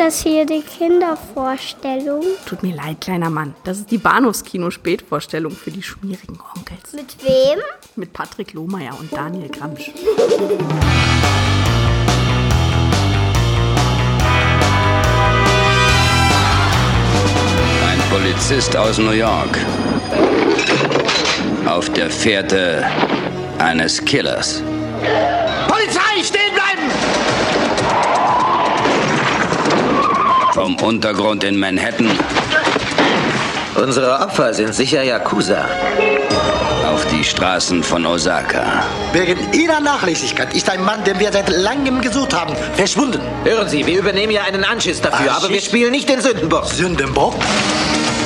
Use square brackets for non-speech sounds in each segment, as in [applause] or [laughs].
das hier die Kindervorstellung? Tut mir leid, kleiner Mann. Das ist die Bahnhofskino-Spätvorstellung für die schmierigen Onkels. Mit wem? Mit Patrick Lohmeier und Daniel Gramsch. Ein Polizist aus New York. Auf der Fährte eines Killers. Vom Untergrund in Manhattan Unsere Opfer sind sicher Yakuza. auf die Straßen von Osaka. Wegen Ihrer Nachlässigkeit ist ein Mann, den wir seit langem gesucht haben, verschwunden. Hören Sie, wir übernehmen ja einen Anschiss dafür, aber wir Anschiss? spielen nicht den Sündenbock. Sündenbock?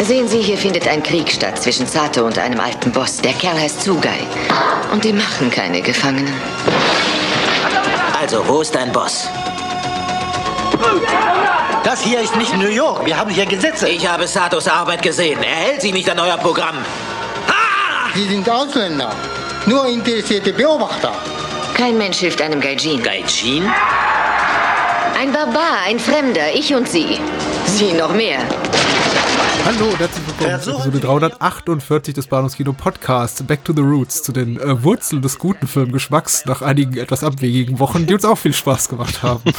Sehen Sie, hier findet ein Krieg statt zwischen Sato und einem alten Boss. Der Kerl heißt Tsugai. Und die machen keine Gefangenen. Also, wo ist dein Boss? Das hier ist nicht New York. Wir haben hier Gesetze. Ich habe Satos Arbeit gesehen. Er hält sie nicht an euer Programm. Sie sind Ausländer, nur interessierte Beobachter. Kein Mensch hilft einem Gaijin. Gaijin? Ein Barbar, ein Fremder, ich und Sie. Sie noch mehr. Hallo und herzlich willkommen zu Episode 348 des Bahnhofskino Podcasts Back to the Roots, zu den äh, Wurzeln des guten Filmgeschmacks nach einigen etwas abwegigen Wochen, die uns auch viel Spaß gemacht haben. [laughs]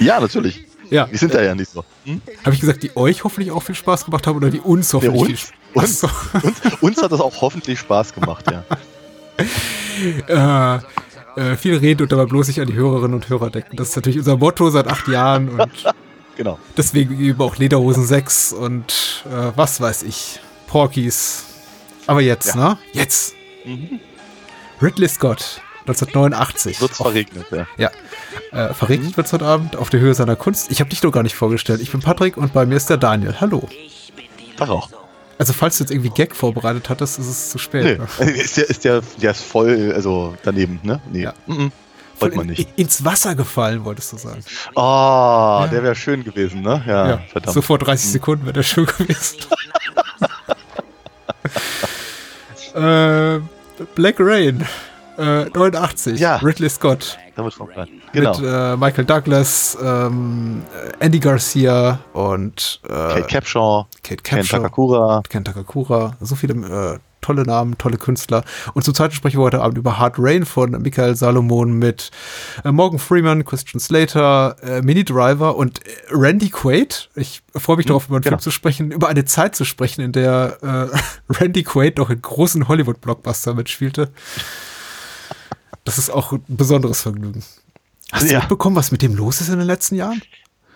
Ja, natürlich. Ja. Die sind da ja nicht so. Hm? Habe ich gesagt, die euch hoffentlich auch viel Spaß gemacht haben oder die uns Nee, hoffentlich viel uns, Spaß uns, uns, uns hat das auch hoffentlich Spaß gemacht, ja. [laughs] äh, äh, viel reden und dabei bloß sich an die Hörerinnen und Hörer denken. Das ist natürlich unser Motto seit acht Jahren und [laughs] Genau. deswegen eben auch Lederhosen 6 und äh, was weiß ich, Porkies. Aber jetzt, ne? Jetzt. Ridley Scott, 1989. Wird's verregnet, ja. Ja. Äh, verregnet wird's heute Abend auf der Höhe seiner Kunst. Ich habe dich doch gar nicht vorgestellt. Ich bin Patrick und bei mir ist der Daniel. Hallo. Tag auch. Also falls du jetzt irgendwie Gag vorbereitet hattest, ist es zu spät. Nee, ne? [laughs] ist der, ist der, der ist voll, also daneben, ne? Nee. Ja. Mhm. Voll Wollte man nicht. ins Wasser gefallen, wolltest du sagen. Oh, der wäre schön gewesen, ne? Ja, Ja, verdammt. so vor 30 Sekunden wäre der schön gewesen. [laughs] [laughs] äh, Black Rain, äh, 89, Ja. Ridley Scott. Damit. Genau. Mit äh, Michael Douglas, ähm, Andy Garcia und äh, Kate Capshaw, Kate Ken Capshaw, Takakura. Ken Takakura, so viele äh, tolle Namen, tolle Künstler. Und zur Zeit sprechen wir heute Abend über Hard Rain von Michael Salomon mit äh, Morgan Freeman, Christian Slater, äh, Mini Driver und Randy Quaid. Ich freue mich darauf, über einen genau. Film zu sprechen, über eine Zeit zu sprechen, in der [laughs] Randy Quaid noch in großen Hollywood-Blockbuster mitspielte. Das ist auch ein besonderes Vergnügen. Hast du Ja. mitbekommen, was mit dem los ist in den letzten Jahren?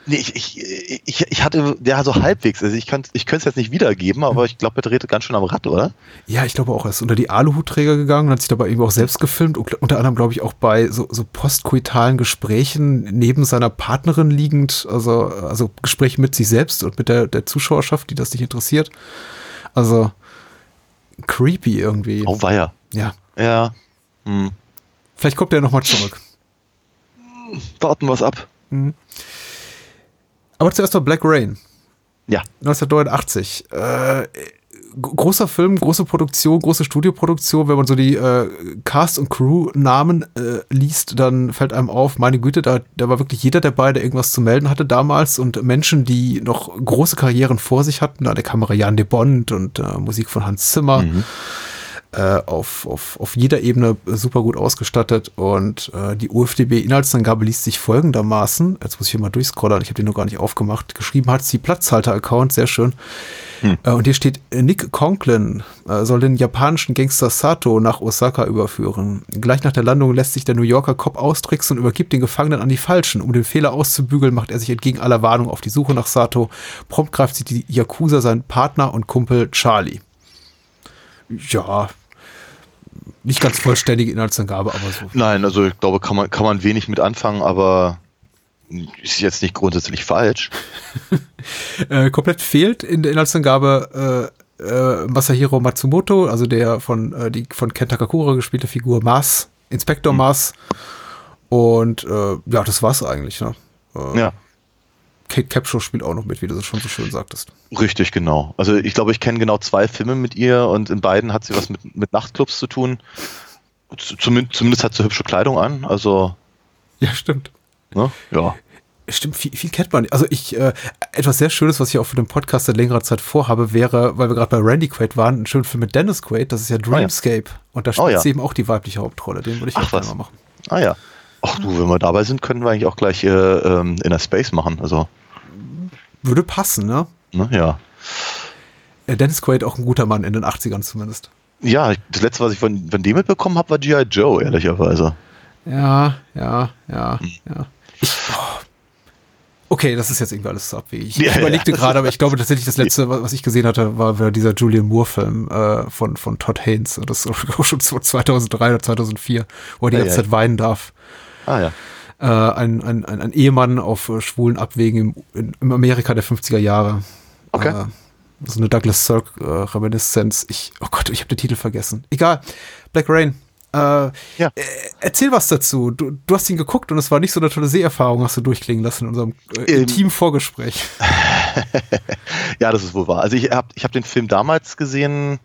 Nee, ich, ich, ich, ich hatte, der so halbwegs, also ich kann ich könnte es jetzt nicht wiedergeben, aber ich glaube, er drehte ganz schön am Rad, oder? Ja, ich glaube auch, er ist unter die Aluhutträger gegangen und hat sich dabei eben auch selbst gefilmt und unter anderem, glaube ich, auch bei so, so postkoitalen Gesprächen neben seiner Partnerin liegend, also, also Gespräche mit sich selbst und mit der, der Zuschauerschaft, die das nicht interessiert. Also creepy irgendwie. Oh, weia. Ja, Ja. Hm. Vielleicht kommt er nochmal zurück. Warten wir es ab. Aber zuerst mal Black Rain. Ja. 1989. Äh, gro- großer Film, große Produktion, große Studioproduktion. Wenn man so die äh, Cast- und Crew-Namen äh, liest, dann fällt einem auf, meine Güte, da, da war wirklich jeder dabei, der irgendwas zu melden hatte damals und Menschen, die noch große Karrieren vor sich hatten. An der Kamera Jan de Bond und äh, Musik von Hans Zimmer. Äh, auf, auf, auf jeder Ebene super gut ausgestattet und äh, die UFDB-Inhaltsangabe liest sich folgendermaßen, jetzt muss ich hier mal durchscrollen, ich habe den noch gar nicht aufgemacht, geschrieben hat sie Platzhalter-Account, sehr schön. Äh, und hier steht, Nick Conklin äh, soll den japanischen Gangster Sato nach Osaka überführen. Gleich nach der Landung lässt sich der New Yorker Cop austricksen und übergibt den Gefangenen an die Falschen. Um den Fehler auszubügeln, macht er sich entgegen aller Warnung auf die Suche nach Sato. Prompt greift sich die Yakuza seinen Partner und Kumpel Charlie. Ja, nicht ganz vollständige Inhaltsangabe, aber so. Nein, also ich glaube, kann man, kann man wenig mit anfangen, aber ist jetzt nicht grundsätzlich falsch. [laughs] Äh, komplett fehlt in der Inhaltsangabe äh, äh, Masahiro Matsumoto, also der von, äh, die von Ken Takakura gespielte Figur Mars, Inspektor Mars. Und äh, ja, das war's eigentlich. Ne? Äh, Ja, Kate Capshaw spielt auch noch mit, wie du das schon so schön sagtest. richtig, genau. Also ich glaube, ich kenne genau zwei Filme mit ihr und in beiden hat sie was mit, mit Nachtclubs zu tun. Zumindest, zumindest hat sie hübsche Kleidung an, also, Ja, stimmt. ne? Ja. Stimmt, viel, viel kennt man. Also ich, äh, etwas sehr Schönes, was ich auch für den Podcast seit längerer Zeit vorhabe, wäre, weil wir gerade bei Randy Quaid waren, ein schöner Film mit Dennis Quaid, das ist ja Dreamscape. Und da spielt Oh ja. sie eben auch die weibliche Hauptrolle. Den würde ich Ach, auch gerne mal machen. Ah ja. Ach du, wenn wir dabei sind, können wir eigentlich auch gleich äh, ähm, in der Space machen. Also, Würde passen, ne? ne, ja. Äh, Dennis Quaid auch ein guter Mann in den 80ern zumindest. Ja, das letzte, was ich von, von dem mitbekommen habe, war G.I. Joe, ehrlicherweise. Ja, ja, ja, ja. Ich, oh. Okay, das ist jetzt irgendwie alles so abwegig. Ich Ja, ja. überlegte gerade, aber ich glaube tatsächlich, das letzte, was ich gesehen hatte, war dieser Julian Moore-Film äh, von, von Todd Haynes. Das ist auch schon 2003 oder 2004, wo er die Ja, ganze ja. Zeit weinen darf. Ah ja. Äh, ein, ein, ein, ein Ehemann auf äh, schwulen Abwegen im, in, im Amerika der 50er Jahre. Okay. Äh, so eine Douglas Sirk äh. Ich, oh Gott, ich habe den Titel vergessen. Egal. Black Rain. Äh, Ja. äh, erzähl was dazu. Du, du hast ihn geguckt und es war nicht so eine tolle Seherfahrung, hast du durchklingen lassen in unserem äh, Ähm. intimen Vorgespräch. [laughs] Ja, das ist wohl wahr. Also ich habe ich hab den Film damals gesehen,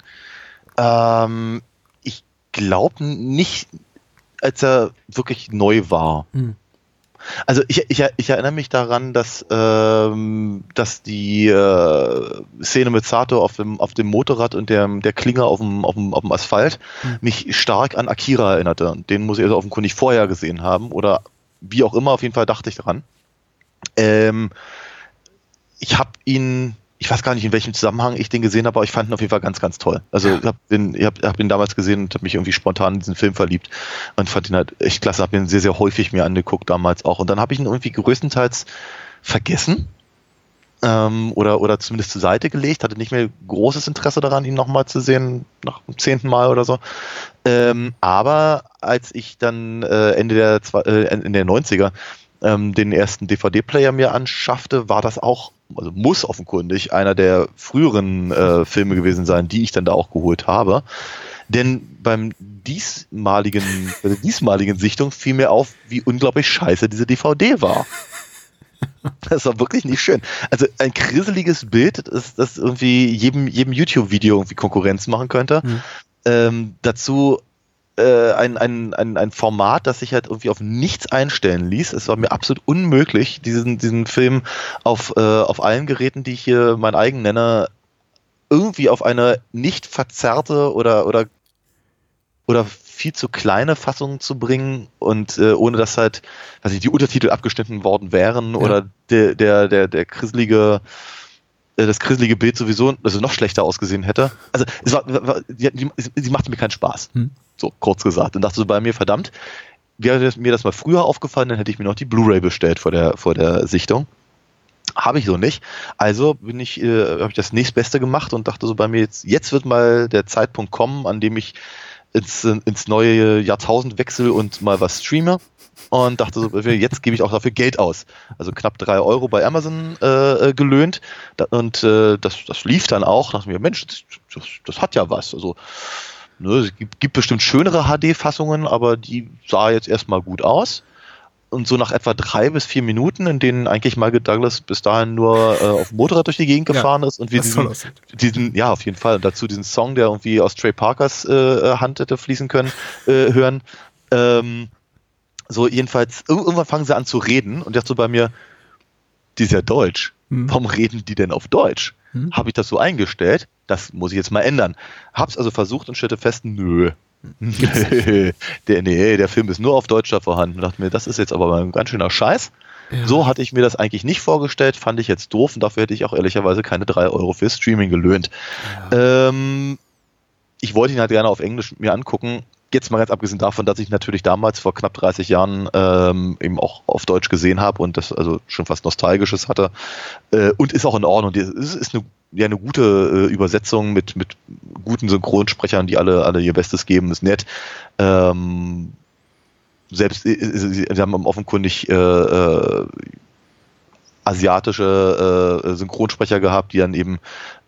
ähm, ich glaube nicht, als er wirklich neu war. Hm. Also ich, ich, ich erinnere mich daran, dass, ähm, dass die äh, Szene mit Sato auf dem, auf dem Motorrad und der, der Klinge auf dem, auf dem, auf dem Asphalt mich stark an Akira erinnerte. Den muss ich also offenkundig vorher gesehen haben oder wie auch immer, auf jeden Fall dachte ich daran. Ähm, ich habe ihn, ich weiß gar nicht, in welchem Zusammenhang ich den gesehen habe, aber ich fand ihn auf jeden Fall ganz, ganz toll. Also ich habe ich hab, hab ihn damals gesehen und habe mich irgendwie spontan in diesen Film verliebt und fand ihn halt echt klasse, habe ihn sehr, sehr häufig mir angeguckt damals auch. Und dann habe ich ihn irgendwie größtenteils vergessen ähm, oder, oder zumindest zur Seite gelegt, hatte nicht mehr großes Interesse daran, ihn nochmal zu sehen, nach dem zehnten Mal oder so. Ähm, aber als ich dann äh, Ende der, äh, Ende der 90er ähm, den ersten DVD-Player mir anschaffte, war das auch, also muss offenkundig einer der früheren äh, Filme gewesen sein, die ich dann da auch geholt habe. Denn beim diesmaligen, bei der diesmaligen Sichtung fiel mir auf, wie unglaublich scheiße diese DVD war. Das war wirklich nicht schön. Also ein grisseliges Bild, das, das irgendwie jedem, jedem YouTube-Video irgendwie Konkurrenz machen könnte. Ähm, dazu ein, ein, ein, ein Format, das sich halt irgendwie auf nichts einstellen ließ. Es war mir absolut unmöglich, diesen, diesen Film auf, äh, auf allen Geräten, die ich hier mein eigen nenne, irgendwie auf eine nicht verzerrte oder, oder, oder viel zu kleine Fassung zu bringen und äh, ohne dass halt, weiß ich, die Untertitel abgeschnitten worden wären oder der, der, der, der krisselige äh, das krisselige Bild sowieso also noch schlechter ausgesehen hätte. Also es war, war die, die, sie machte mir keinen Spaß. Hm. So kurz gesagt. Und dachte so bei mir, verdammt, wäre mir das mal früher aufgefallen, dann hätte ich mir noch die Blu-ray bestellt vor der, vor der Sichtung. Habe ich so nicht. Also bin ich, äh, habe ich das nächstbeste gemacht und dachte so bei mir, jetzt, jetzt wird mal der Zeitpunkt kommen, an dem ich ins, ins neue Jahrtausend wechsel und mal was streame. Und dachte so, jetzt gebe ich auch dafür Geld aus. Also knapp drei Euro bei Amazon äh, äh, gelöhnt. Und äh, das, das lief dann auch. Dachte mir, Mensch, das, das, das hat ja was. Also ne, es gibt, gibt bestimmt schönere HD-Fassungen, aber die sah jetzt erstmal gut aus. Und so nach etwa drei bis vier Minuten, in denen eigentlich Michael Douglas bis dahin nur äh, auf dem Motorrad durch die Gegend [laughs] Ja, gefahren ist und wir diesen, diesen, ja, auf jeden Fall, und dazu diesen Song, der irgendwie aus Trey Parkers äh, Hand hätte fließen können, äh, hören. Ähm, so, jedenfalls, ir- irgendwann fangen sie an zu reden und dachte so bei mir, die ist ja Deutsch. Hm. Warum reden die denn auf Deutsch? Hm. Habe ich das so eingestellt? Das muss ich jetzt mal ändern. Hab's also versucht und stellte fest, nö. [laughs] der, nee, der Film ist nur auf Deutsch da vorhanden. Und dachte mir, das ist jetzt aber mal ein ganz schöner Scheiß. So hatte ich mir das eigentlich nicht vorgestellt, fand ich jetzt doof und dafür hätte ich auch ehrlicherweise keine drei Euro für Streaming gelöhnt. Ähm, ich wollte ihn halt gerne auf Englisch mir angucken. Jetzt mal ganz abgesehen davon, dass ich natürlich damals vor knapp 30 Jahren ähm, eben auch auf Deutsch gesehen habe und das also schon fast Nostalgisches hatte. Äh, und ist auch in Ordnung. Es ist, ist eine, ja, eine gute äh, Übersetzung mit, mit guten Synchronsprechern, die alle, alle ihr Bestes geben, ist nett. Ähm, selbst äh, sie, sie haben offenkundig äh, äh, asiatische äh, Synchronsprecher gehabt, die dann eben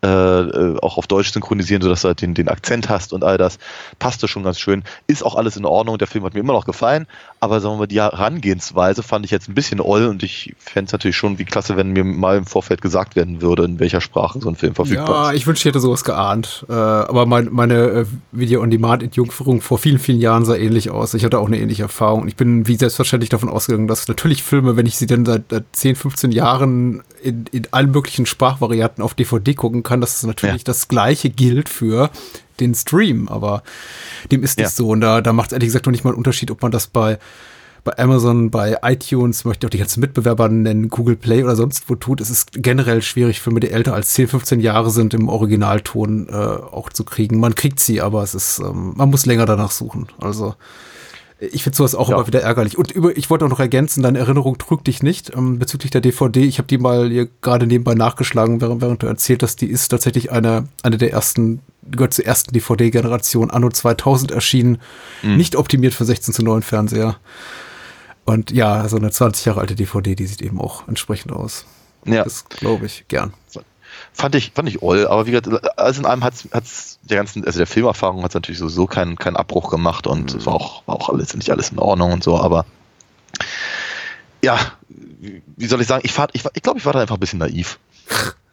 äh, äh, auch auf Deutsch synchronisieren, sodass du halt den, den Akzent hast und all das. Passte schon ganz schön. Ist auch alles in Ordnung. Der Film hat mir immer noch gefallen. Aber sagen wir mal, die Herangehensweise fand ich jetzt ein bisschen oll und ich fände es natürlich schon wie klasse, wenn mir mal im Vorfeld gesagt werden würde, in welcher Sprache so ein Film verfügbar Ja, ist. ich wünschte, ich hätte sowas geahnt. Äh, aber mein, meine äh, Video-on-Demand-Entjungferung vor vielen, vielen Jahren sah ähnlich aus. Ich hatte auch eine ähnliche Erfahrung. Und ich bin wie selbstverständlich davon ausgegangen, dass natürlich Filme, wenn ich sie dann seit, seit 10, 15 Jahren in, in allen möglichen Sprachvarianten auf DVD gucken kann, dass es natürlich Ja. das Gleiche gilt für den Stream. Aber dem ist nicht Ja. so. Und da, da macht es ehrlich gesagt noch nicht mal einen Unterschied, ob man das bei bei Amazon, bei iTunes, möchte ich auch die ganzen Mitbewerber nennen, Google Play oder sonst wo tut. Es ist generell schwierig, Filme, die älter als 10, 15 Jahre sind, im Originalton äh, auch zu kriegen. Man kriegt sie, aber es ist, ähm, man muss länger danach suchen. Also ich finde sowas auch Ja. immer wieder ärgerlich. Und über, ich wollte auch noch ergänzen, deine Erinnerung trügt dich nicht ähm, bezüglich der DVD. Ich habe die mal hier gerade nebenbei nachgeschlagen, während, während du erzählt hast, die ist tatsächlich eine, eine der ersten, gehört zur ersten DVD-Generation, Anno 2000 erschienen, nicht optimiert für 16 zu 9 Fernseher. Und ja, so eine 20 Jahre alte DVD, die sieht eben auch entsprechend aus. Ja. Das glaube ich gern. Fand ich, fand ich oll, aber wie gesagt, alles in allem hat's, hat's der ganzen, also der Filmerfahrung hat natürlich sowieso keinen, keinen Abbruch gemacht und es war auch, war auch alles, nicht alles in Ordnung und so, aber ja, wie soll ich sagen, ich, ich, ich glaube, ich war da einfach ein bisschen naiv. [laughs]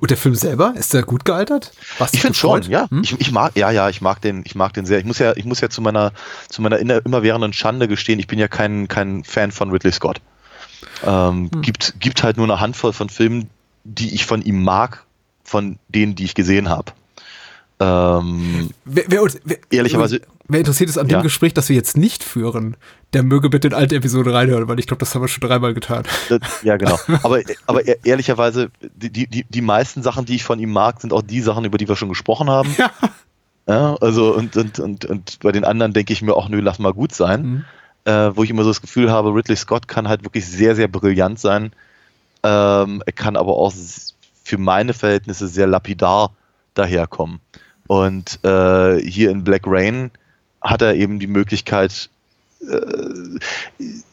Und der Film selber, ist der gut gealtert? Warst Ich finde schon, ja. Hm? Ich, ich mag, ja, ja, ich mag den, ich mag den sehr. Ich muss ja, ich muss ja zu meiner, zu meiner immerwährenden Schande gestehen, ich bin ja kein, kein Fan von Ridley Scott. Ähm, Hm. gibt, gibt halt nur eine Handvoll von Filmen, die ich von ihm mag, von denen, die ich gesehen habe. Ähm, Wer, wer, wer, Ehrlicherweise- Wer interessiert ist an Ja. dem Gespräch, das wir jetzt nicht führen, der möge bitte in alte Episode reinhören, weil ich glaube, das haben wir schon dreimal getan. Das, ja, genau. [laughs] Aber, aber e- ehrlicherweise, die, die, die meisten Sachen, die ich von ihm mag, sind auch die Sachen, über die wir schon gesprochen haben. Ja. Ja, also und, und, und, und bei den anderen denke ich mir auch, nö, lass mal gut sein. Mhm. Äh, wo ich immer so das Gefühl habe, Ridley Scott kann halt wirklich sehr, sehr brillant sein. Ähm, er kann aber auch für meine Verhältnisse sehr lapidar daherkommen. Und äh, hier in Black Rain hat er eben die Möglichkeit,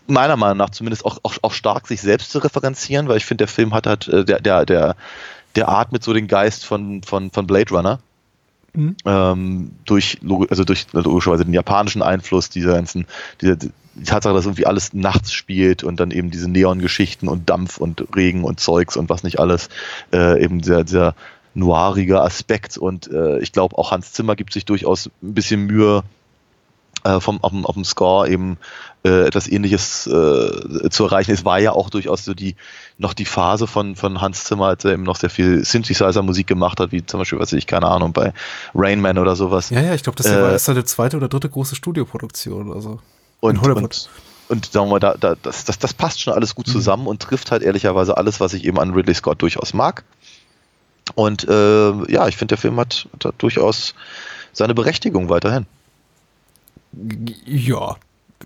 meiner Meinung nach zumindest auch, auch, auch stark sich selbst zu referenzieren, weil ich finde, der Film hat halt, äh, der, der, der, der atmet so den Geist von, von, von Blade Runner. Mhm. Ähm, durch, also durch logischerweise den japanischen Einfluss, dieser ganzen, dieser, die Tatsache, dass irgendwie alles nachts spielt und dann eben diese Neon-Geschichten und Dampf und Regen und Zeugs und was nicht alles, äh, eben sehr, sehr noiriger Aspekt und äh, ich glaube auch Hans Zimmer gibt sich durchaus ein bisschen Mühe, äh, vom, auf, dem, auf dem Score eben äh, etwas ähnliches äh, zu erreichen. Es war ja auch durchaus so die noch die Phase von, von Hans Zimmer, als er eben noch sehr viel Synthesizer-Musik gemacht hat, wie zum Beispiel, weiß ich, keine Ahnung, bei Rain Man oder sowas. Ja, ja, ich glaube, das Äh, war erst seine zweite oder dritte große Studioproduktion. Also und, in Hollywood. und, und sagen wir da, da, das, das, das passt schon alles gut zusammen und trifft halt ehrlicherweise alles, was ich eben an Ridley Scott durchaus mag. Und äh, ja, ich finde, der Film hat, hat durchaus seine Berechtigung weiterhin. Ja,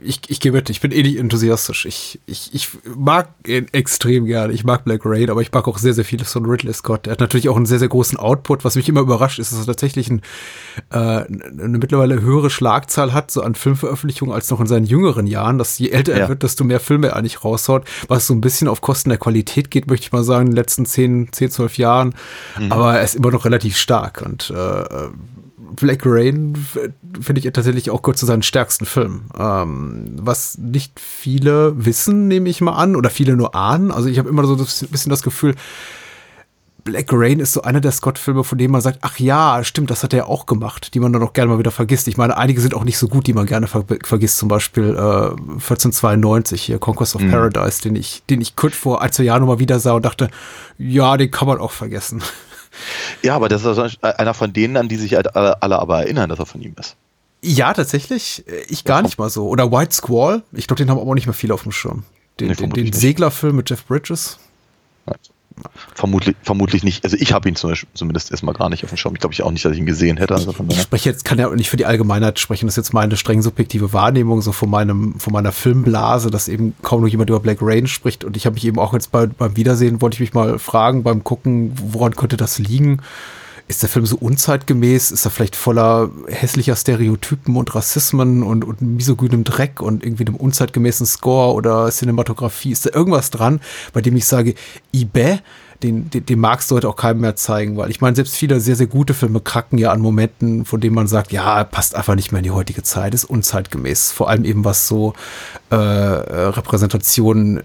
ich, ich gebe mit, ich bin eh nicht enthusiastisch. Ich, ich, ich mag ihn extrem gerne. Ich mag Black Rain, aber ich mag auch sehr, sehr vieles von Ridley Scott. Er hat natürlich auch einen sehr, sehr großen Output. Was mich immer überrascht, ist, dass er tatsächlich ein, äh, eine mittlerweile höhere Schlagzahl hat, so an Filmveröffentlichungen, als noch in seinen jüngeren Jahren. Dass je älter er Ja. wird, desto mehr Filme er eigentlich raushaut. Was so ein bisschen auf Kosten der Qualität geht, möchte ich mal sagen, in den letzten 10, 10 12 Jahren. Aber er ist immer noch relativ stark und äh, Black Rain finde ich tatsächlich auch kurz zu seinen stärksten Filmen. Ähm, was nicht viele wissen, nehme ich mal an, oder viele nur ahnen. Also ich habe immer so ein bisschen das Gefühl, Black Rain ist so einer der Scott-Filme, von denen man sagt, ach ja, stimmt, das hat er auch gemacht, die man dann auch gerne mal wieder vergisst. Ich meine, einige sind auch nicht so gut, die man gerne ver vergisst. Zum Beispiel äh, 1492 hier, Conquest of Paradise, den ich, den ich kurz vor ein, zwei Jahren nochmal wieder sah und dachte, ja, den kann man auch vergessen. Ja, aber das ist also einer von denen, an die sich halt alle, alle aber erinnern, dass er von ihm ist. Ja, tatsächlich. Äh, Ich gar nicht mal so. Oder White Squall. Ich glaube, den haben auch nicht mehr viele auf dem Schirm. Den, Nee, den, den. Seglerfilm mit Jeff Bridges. Vermutlich, vermutlich nicht. Also ich habe ihn zum Beispiel, zumindest erstmal gar nicht auf dem Schirm. Ich glaube ich auch nicht, dass ich ihn gesehen hätte. Also Ich spreche jetzt, kann ja nicht für die Allgemeinheit sprechen. Das ist jetzt meine streng subjektive Wahrnehmung, so von meinem, von meiner Filmblase, dass eben kaum noch jemand über Black Rain spricht. Und ich habe mich eben auch jetzt bei, beim Wiedersehen, wollte ich mich mal fragen, beim Gucken, woran könnte das liegen? Ist der Film so unzeitgemäß? Ist er vielleicht voller hässlicher Stereotypen und Rassismen und, und misogynem Dreck und irgendwie einem unzeitgemäßen Score oder Cinematografie? Ist da irgendwas dran, bei dem ich sage, Ibe, den, den, den magst du heute auch keinem mehr zeigen, weil ich meine, selbst viele sehr, sehr gute Filme kracken ja an Momenten, von denen man sagt, ja, passt einfach nicht mehr in die heutige Zeit, ist unzeitgemäß. Vor allem eben was so äh, Repräsentationen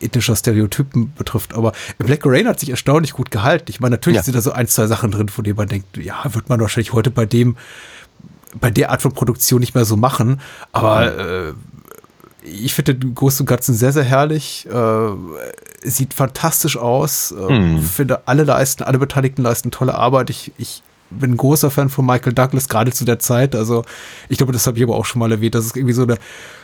ethischer Stereotypen betrifft. Aber Black Rain hat sich erstaunlich gut gehalten. Ich meine, natürlich Ja. sind da so ein, zwei Sachen drin, von denen man denkt, ja, wird man wahrscheinlich heute bei dem, bei der Art von Produktion nicht mehr so machen. Aber äh, ich finde den Großen und Ganzen sehr, sehr herrlich. Äh, sieht fantastisch aus. Äh, Hm. Finde, alle leisten, alle Beteiligten leisten tolle Arbeit. Ich, ich bin ein großer Fan von Michael Douglas, gerade zu der Zeit. Also, ich glaube, das habe ich aber auch schon mal erwähnt, dass es irgendwie so eine,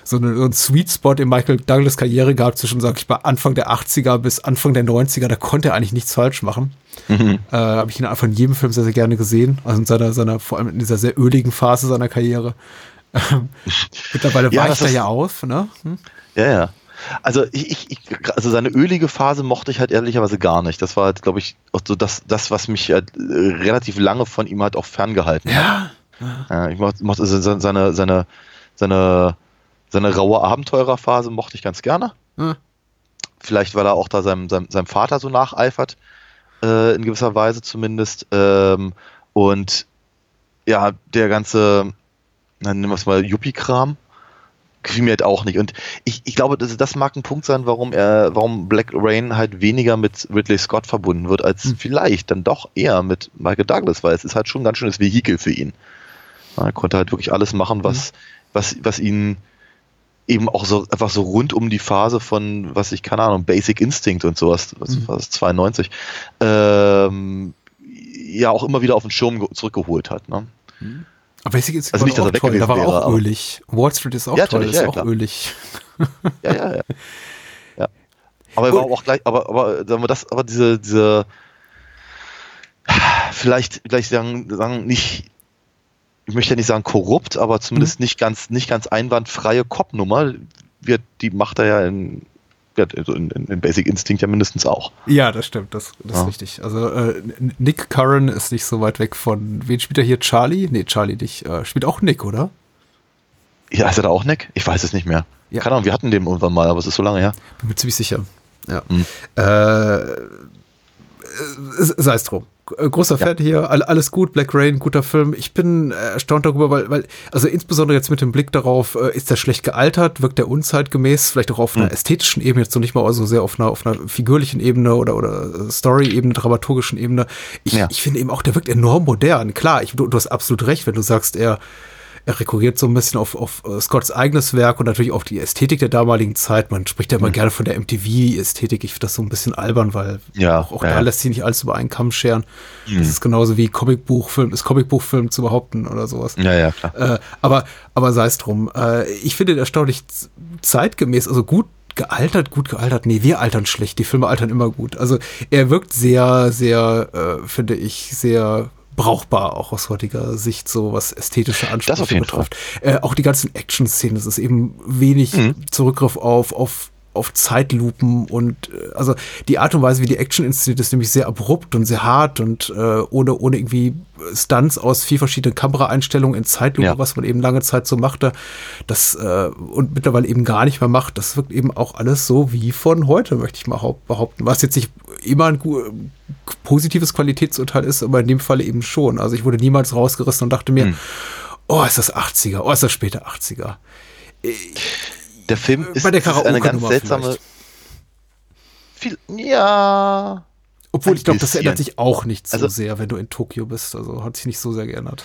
so eine, so ein Sweet Spot in Michael Douglas Karriere gab, zwischen, sag ich mal, Anfang der 80er bis Anfang der 90er. Da konnte er eigentlich nichts falsch machen. Äh, habe ich ihn einfach in jedem Film sehr, sehr gerne gesehen. Also in seiner, seiner, vor allem in dieser sehr öligen Phase seiner Karriere. [laughs] Mittlerweile Ja, weicht das er ja auf, ne? Hm? Ja, ja. Also ich, ich, ich, also seine ölige Phase mochte ich halt ehrlicherweise gar nicht. Das war halt, glaube ich, so das, das, was mich halt äh, relativ lange von ihm halt auch ferngehalten hat. Ja. ich mochte, mochte also se- seine, seine, seine, seine raue Abenteurerphase mochte ich ganz gerne. Hm. Vielleicht, weil er auch da seinem, seinem, seinem Vater so nacheifert, äh, in gewisser Weise zumindest. Ähm, und ja, der ganze, dann nehmen wir es mal, Yuppie-Kram, gefiel mir halt auch nicht. Und ich, ich glaube, das, das mag ein Punkt sein, warum er, warum Black Rain halt weniger mit Ridley Scott verbunden wird, als vielleicht dann doch eher mit Michael Douglas, weil es ist halt schon ein ganz schönes Vehikel für ihn. Er konnte halt wirklich alles machen, was, was, was ihn eben auch so einfach so rund um die Phase von, was ich, keine Ahnung, Basic Instinct und sowas, was, was 92, ähm, ja auch immer wieder auf den Schirm ge- zurückgeholt hat. Ne? Aber Basic ist Also nicht, dass er weg toll. Da gewesen war wäre, auch ölig. Wall Street ist auch Ja, toll, ist ja, auch klar. ölig. [laughs] Ja, ja, ja. [laughs] ja. Aber er war auch gleich, aber, aber sagen wir das, aber diese, diese vielleicht, vielleicht sagen, sagen nicht, ich möchte ja nicht sagen korrupt, aber zumindest nicht ganz, nicht ganz einwandfreie Cop-Nummer, wird, die macht er ja in, also in, in, Basic Instinct ja mindestens auch. Ja, das stimmt, das, das Ja. ist richtig. Also äh, Nick Curran ist nicht so weit weg von, wen spielt er hier? Charlie? Nee, Charlie nicht. Äh, spielt auch Nick, oder? Ja, ist er da auch Nick? Ich weiß es nicht mehr. Ja. Keine Ahnung, wir hatten den irgendwann mal, aber es ist so lange her. Bin mir ziemlich sicher. Ja. Hm. Äh, äh, sei es drum. Äh, Großer Fan hier, all, alles gut, Black Rain, guter Film. Ich bin äh, erstaunt darüber, weil, weil, also insbesondere jetzt mit dem Blick darauf, äh, ist der schlecht gealtert, wirkt der unzeitgemäß, vielleicht auch auf einer ästhetischen Ebene, jetzt noch nicht mal so sehr auf einer, auf einer figürlichen Ebene oder, oder Story-Ebene, dramaturgischen Ebene. Ich, Ja. ich finde eben auch, der wirkt enorm modern. Klar, ich, du, du hast absolut recht, wenn du sagst, er, er rekurriert so ein bisschen auf, auf äh, Scotts eigenes Werk und natürlich auf die Ästhetik der damaligen Zeit. Man spricht ja immer gerne von der MTV-Ästhetik. Ich finde das so ein bisschen albern, weil Ja, auch, auch ja, da lässt sich nicht alles über einen Kamm scheren. Das ist genauso wie Comicbuchfilm, ist Comicbuchfilm zu behaupten oder sowas. Ja, ja, klar. Äh, aber, aber sei es drum. Äh, ich finde erstaunlich zeitgemäß, also gut gealtert, gut gealtert. Nee, wir altern schlecht. Die Filme altern immer gut. Also er wirkt sehr, sehr, äh, finde ich, sehr brauchbar, auch aus heutiger Sicht, so was ästhetische Ansprüche auf jeden betrifft. Äh, auch die ganzen Action-Szenen, das ist eben wenig Zurückgriff auf, auf auf Zeitlupen und äh, also die Art und Weise, wie die Action inszeniert ist, nämlich sehr abrupt und sehr hart und äh, ohne, ohne irgendwie Stunts aus vier verschiedenen Kameraeinstellungen in Zeitlupe, Ja. was man eben lange Zeit so machte, das äh, und mittlerweile eben gar nicht mehr macht, das wirkt eben auch alles so wie von heute, möchte ich mal haupt- behaupten. Was jetzt nicht immer ein positives Qualitätsurteil ist, aber in dem Fall eben schon. Also ich wurde niemals rausgerissen und dachte mir, oh, ist das 80er, oh, ist das später 80er. Der Film ist, Bei der ist eine ganz seltsame. Viel, ja. Obwohl ich glaube, das ändert sich auch nicht so Also- sehr, wenn du in Tokio bist. Also hat sich nicht so sehr geändert.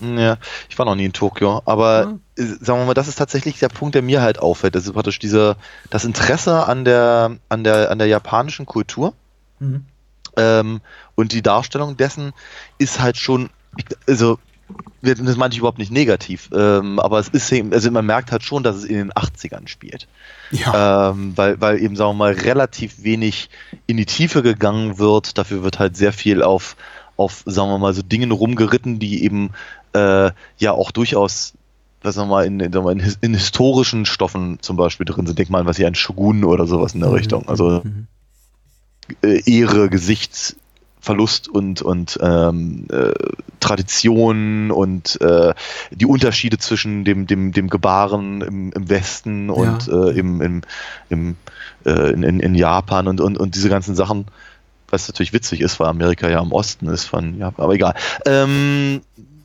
Ja, ich war noch nie in Tokio, aber äh, sagen wir mal, das ist tatsächlich der Punkt, der mir halt auffällt. Das ist praktisch diese, das Interesse an der, an der, an der japanischen Kultur. Ähm, und die Darstellung dessen ist halt schon, also, das meine ich überhaupt nicht negativ, ähm, aber es ist eben, also man merkt halt schon, dass es in den 80ern spielt. Ja. Ähm, weil, weil eben, sagen wir mal, relativ wenig in die Tiefe gegangen wird. Dafür wird halt sehr viel auf, auf sagen wir mal, so Dingen rumgeritten, die eben äh, ja auch durchaus, was sagen wir mal, in, in, in, his- in historischen Stoffen zum Beispiel drin sind. Denk mal an was wie ein Shogun oder sowas in der Richtung. Also äh, Ehre, Gesicht, Verlust und, und ähm, äh, Tradition und äh, die Unterschiede zwischen dem, dem, dem Gebaren im, im Westen und Ja. äh, im, im, im, äh, in, in, Japan und, und, und diese ganzen Sachen, was natürlich witzig ist, weil Amerika ja im Osten ist von Japan, aber egal. Ähm,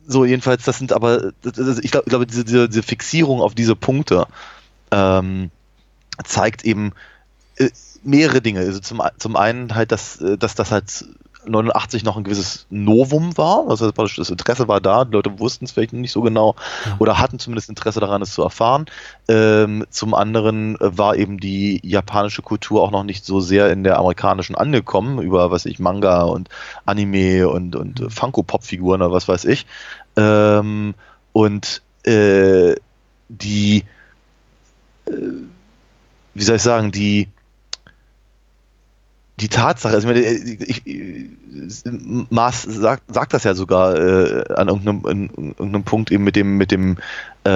so, jedenfalls, das sind aber, das, ich glaube, ich glaube diese, diese, diese Fixierung auf diese Punkte ähm, zeigt eben äh, mehrere Dinge. Also zum, zum einen halt, dass, äh, dass das halt 89 noch ein gewisses Novum war. Also das Interesse war da, die Leute wussten es vielleicht nicht so genau oder hatten zumindest Interesse daran, es zu erfahren. Ähm, zum anderen äh, war eben die japanische Kultur auch noch nicht so sehr in der amerikanischen angekommen, über was ich, Manga und Anime und, und äh, Funko-Pop-Figuren oder was weiß ich. Ähm, und äh, die, äh, wie soll ich sagen, die die Tatsache, also ich meine, ich, ich, Maas sagt, sagt das ja sogar äh, an irgendeinem, in, irgendeinem Punkt eben mit dem, mit dem, äh,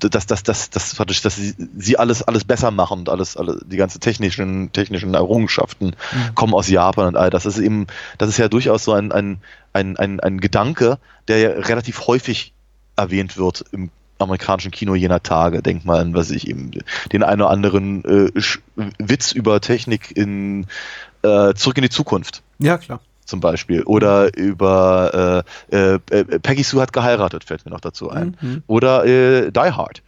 dass, dass, dass, dass, praktisch, dass sie, sie alles, alles besser machen und alles, alle, die ganzen technischen, technischen Errungenschaften kommen aus Japan und all das. Das ist eben, das ist ja durchaus so ein, ein, ein, ein, ein Gedanke, der ja relativ häufig erwähnt wird im amerikanischen Kino jener Tage. Denk mal an, was ich eben, den einen oder anderen äh, Witz über Technik in äh, Zurück in die Zukunft Ja, klar. zum Beispiel. Oder über äh, äh, äh, Peggy Sue hat geheiratet, fällt mir noch dazu ein. Mhm. Oder äh, Die Hard.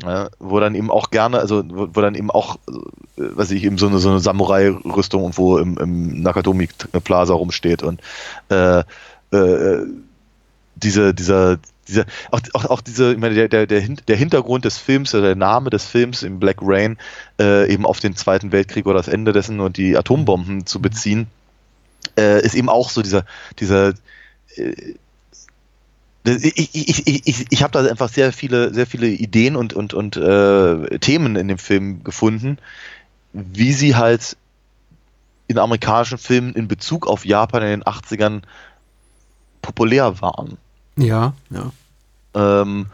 Ja, wo dann eben auch gerne, also wo, wo dann eben auch, äh, was ich eben so eine, so eine Samurai-Rüstung irgendwo im, im Nakatomi Plaza rumsteht und äh, äh, diese, dieser, dieser, auch, auch, auch diese, ich meine, der, der, der, Hin- der Hintergrund des Films, oder der Name des Films im Black Rain, äh, eben auf den Zweiten Weltkrieg oder das Ende dessen und die Atombomben zu beziehen, äh, ist eben auch so dieser, dieser, äh, das- ich, ich, ich, ich, ich, ich habe da einfach sehr viele, sehr viele Ideen und, und, und äh, Themen in dem Film gefunden, wie sie halt in amerikanischen Filmen in Bezug auf Japan in den 80ern populär waren. Ja, ja. Ähm,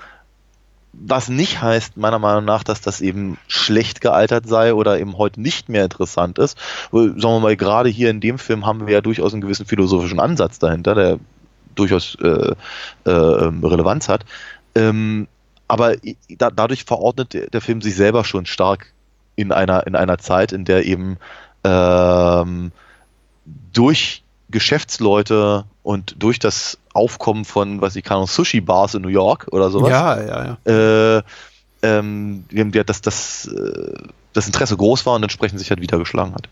was nicht heißt, meiner Meinung nach, dass das eben schlecht gealtert sei oder eben heute nicht mehr interessant ist. Sagen wir mal, gerade hier in dem Film haben wir ja durchaus einen gewissen philosophischen Ansatz dahinter, der durchaus äh, äh, Relevanz hat. Ähm, aber da, dadurch verordnet der, der Film sich selber schon stark in einer, in einer Zeit, in der eben ähm, durch Geschäftsleute und durch das Aufkommen von, was ich kann, Sushi-Bars in New York oder sowas, Ja, ja, ja. äh, ähm, dass das, äh, das Interesse groß war und entsprechend sich halt wieder geschlagen hat.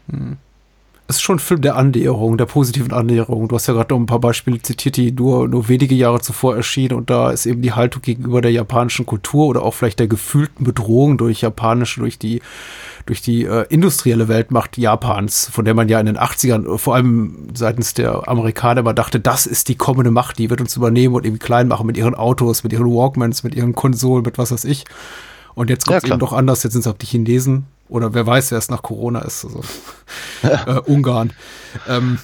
Es ist schon ein Film der Annäherung, der positiven Annäherung. Du hast ja gerade noch ein paar Beispiele zitiert, die nur, nur wenige Jahre zuvor erschienen. Und da ist eben die Haltung gegenüber der japanischen Kultur oder auch vielleicht der gefühlten Bedrohung durch japanische, durch die, durch die äh, industrielle Weltmacht Japans, von der man ja in den 80ern, äh, vor allem seitens der Amerikaner, immer dachte, das ist die kommende Macht, die wird uns übernehmen und eben klein machen mit ihren Autos, mit ihren Walkmans, mit ihren Konsolen, mit was weiß ich. Und jetzt kommt es Ja, eben doch anders. Jetzt sind es auch die Chinesen. Oder wer weiß, wer es nach Corona ist. Also, [laughs] äh, Ungarn. Ähm,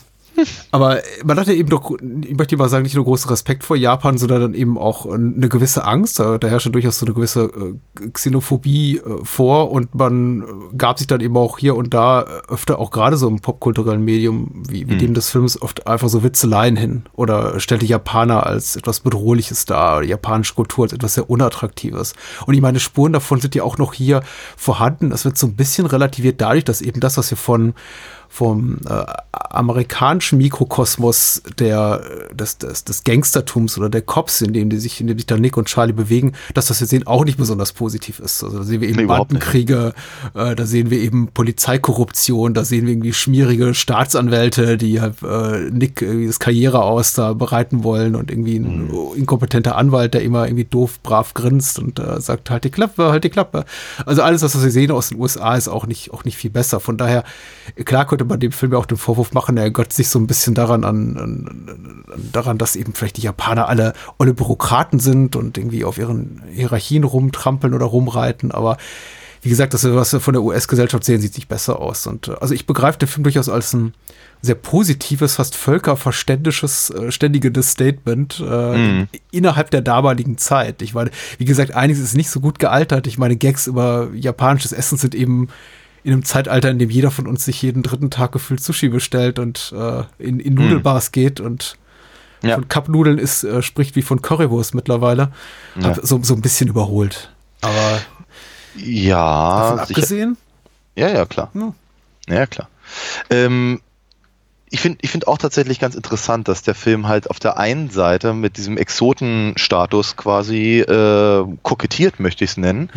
aber man hatte eben doch, ich möchte mal sagen, nicht nur großen Respekt vor Japan, sondern dann eben auch eine gewisse Angst. Da, da herrschte durchaus so eine gewisse äh, Xenophobie äh, vor und man äh, gab sich dann eben auch hier und da äh, öfter auch gerade so im popkulturellen Medium wie, wie dem des Films oft einfach so Witzeleien hin oder stellte Japaner als etwas Bedrohliches dar, japanische Kultur als etwas sehr Unattraktives. Und ich meine, Spuren davon sind ja auch noch hier vorhanden. Es wird so ein bisschen relativiert dadurch, dass eben das, was wir von vom äh, amerikanischen Mikrokosmos der, des, des, des Gangstertums oder der Cops, in dem die sich, in dem sich dann Nick und Charlie bewegen, dass das wir sehen auch nicht besonders positiv ist. Also da sehen wir eben Nee. Bandenkriege, äh, da sehen wir eben Polizeikorruption, da sehen wir irgendwie schmierige Staatsanwälte, die halt, äh, Nick irgendwie das Karriere aus da bereiten wollen und irgendwie ein inkompetenter Anwalt, der immer irgendwie doof, brav grinst und äh, sagt, halt die Klappe, halt die Klappe. Also alles, was wir sehen aus den USA, ist auch nicht, auch nicht viel besser. Von daher, klar könnte man dem Film ja auch den Vorwurf machen, er gott sich so ein bisschen daran an, an, an daran, dass eben vielleicht die Japaner alle olle Bürokraten sind und irgendwie auf ihren Hierarchien rumtrampeln oder rumreiten, aber wie gesagt, das, was wir von der US-Gesellschaft sehen, sieht sich besser aus. Und äh, also ich begreife den Film durchaus als ein sehr positives, fast völkerverständisches, äh, ständiges Statement äh, innerhalb der damaligen Zeit. Ich meine, wie gesagt, einiges ist nicht so gut gealtert. Ich meine, Gags über japanisches Essen sind eben in einem Zeitalter, in dem jeder von uns sich jeden dritten Tag gefühlt Sushi bestellt und äh, in, in Nudelbars geht und Ja. von Cup-Nudeln ist, äh, spricht wie von Currywurst mittlerweile. Ja. So, so ein bisschen überholt. Aber Ja, davon sicher. abgesehen, Ja, ja, klar. Ja. Ja, klar. Ähm, ich finde ich find auch tatsächlich ganz interessant, dass der Film halt auf der einen Seite mit diesem Exotenstatus quasi äh, kokettiert, möchte ich es nennen.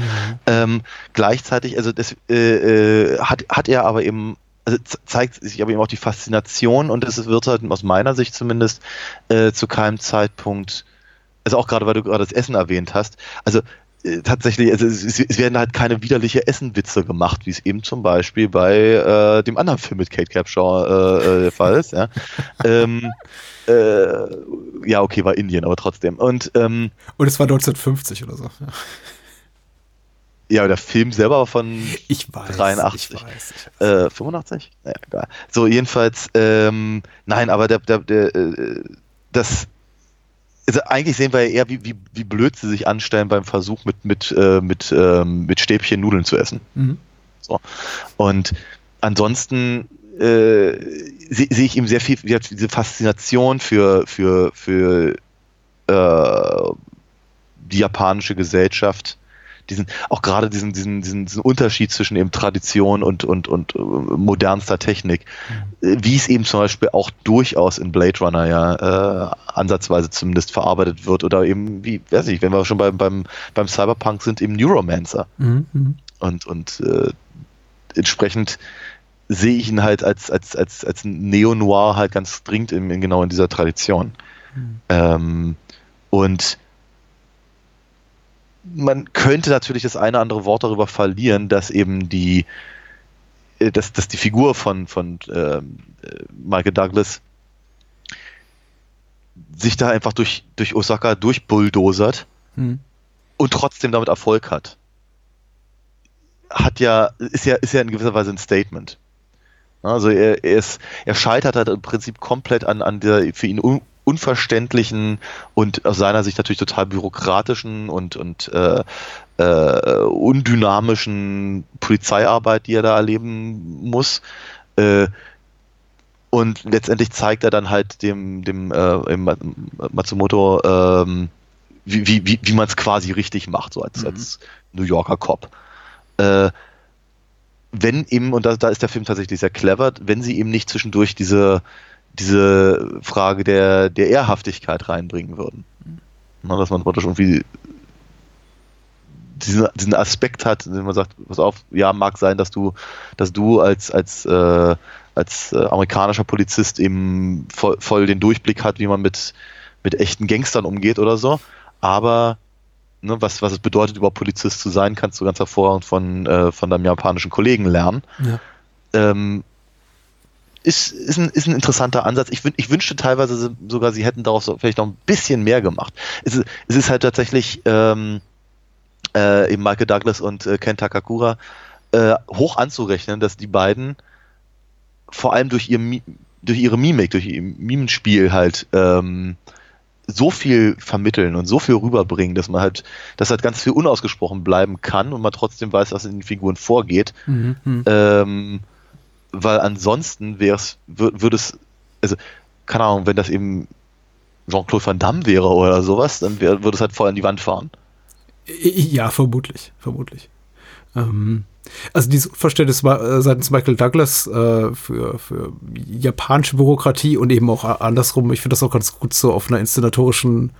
Ähm, gleichzeitig, also das äh, äh, hat, hat er aber eben, also zeigt sich aber eben auch die Faszination und es wird halt aus meiner Sicht zumindest äh, zu keinem Zeitpunkt, also auch gerade weil du gerade das Essen erwähnt hast, also tatsächlich, also es, es es werden halt keine widerliche Essenwitze gemacht, wie es eben zum Beispiel bei äh, dem anderen Film mit Kate Capshaw äh, äh, der Fall ist. Ja. [laughs] ähm, äh, ja, okay, war Indien, aber trotzdem. Und ähm, und es war 1950 oder so. Ja. ja, der Film selber war von Ich weiß. 83. Ich weiß, ich weiß. Äh, 85? Naja, egal. So, jedenfalls, ähm, nein, aber der, der, der, äh, das, also eigentlich sehen wir ja eher, wie, wie, wie blöd sie sich anstellen beim Versuch, mit, mit, äh, mit, ähm, mit Stäbchen Nudeln zu essen. Mhm. So. Und ansonsten äh, sehe seh ich ihm sehr viel, diese Faszination für, für, für äh, die japanische Gesellschaft, diesen, auch gerade diesen, diesen, diesen, diesen Unterschied zwischen eben Tradition und, und, und äh, modernster Technik, äh, wie es eben zum Beispiel auch durchaus in Blade Runner ja äh, ansatzweise zumindest verarbeitet wird oder eben, wie, weiß ich, wenn wir schon beim, beim, beim Cyberpunk sind, eben Neuromancer. Mhm. Mhm. Und, und äh, entsprechend sehe ich ihn halt als, als, als, als Neo-Noir halt ganz dringend in, in genau in dieser Tradition. Ähm, und man könnte natürlich das eine oder andere Wort darüber verlieren, dass eben die, äh, dass, dass die Figur von, von ähm, äh, Michael Douglas sich da einfach durch, durch Osaka durchbulldozert Mhm. und trotzdem damit Erfolg hat. Hat ja, ist ja, ist ja in gewisser Weise ein Statement. Also er, er, ist, er scheitert halt im Prinzip komplett an, an der für ihn un, unverständlichen und aus seiner Sicht natürlich total bürokratischen und, und äh, äh, undynamischen Polizeiarbeit, die er da erleben muss. Äh, und letztendlich zeigt er dann halt dem, dem äh, Ma- Matsumoto, ähm, wie, wie, wie, wie man es quasi richtig macht, so als, als New Yorker Cop. Äh, wenn eben, und da, da ist der Film tatsächlich sehr clever, wenn sie eben nicht zwischendurch diese, diese Frage der, der Ehrhaftigkeit reinbringen würden. Na, dass man praktisch irgendwie diesen, diesen Aspekt hat, wenn man sagt, pass auf, ja, mag sein, dass du, dass du als, als, äh, als äh, amerikanischer Polizist eben voll, voll den Durchblick hat, wie man mit, mit echten Gangstern umgeht oder so, aber ne, was, was es bedeutet, überhaupt Polizist zu sein, kannst du ganz hervorragend von, äh, von deinem japanischen Kollegen lernen. Ja. Ähm, ist, ist, ein, ist ein interessanter Ansatz. Ich, ich wünschte teilweise so- sogar, sie hätten darauf so vielleicht noch ein bisschen mehr gemacht. Es ist, es ist halt tatsächlich ähm, äh, eben Michael Douglas und äh, Ken Takakura äh, hoch anzurechnen, dass die beiden vor allem durch, ihr, durch ihre Mimik, durch ihr Mimenspiel halt ähm, so viel vermitteln und so viel rüberbringen, dass man halt, dass halt ganz viel unausgesprochen bleiben kann und man trotzdem weiß, was in den Figuren vorgeht. Mhm. Mhm. Ähm, weil ansonsten wäre es, würde es, also, keine Ahnung, wenn das eben Jean-Claude Van Damme wäre oder sowas, dann würde es halt voll an die Wand fahren. Ja, vermutlich, vermutlich. Ähm, also dieses Unverständnis war, äh, seitens Michael Douglas äh, für, für japanische Bürokratie und eben auch andersrum, ich finde das auch ganz gut so auf einer inszenatorischen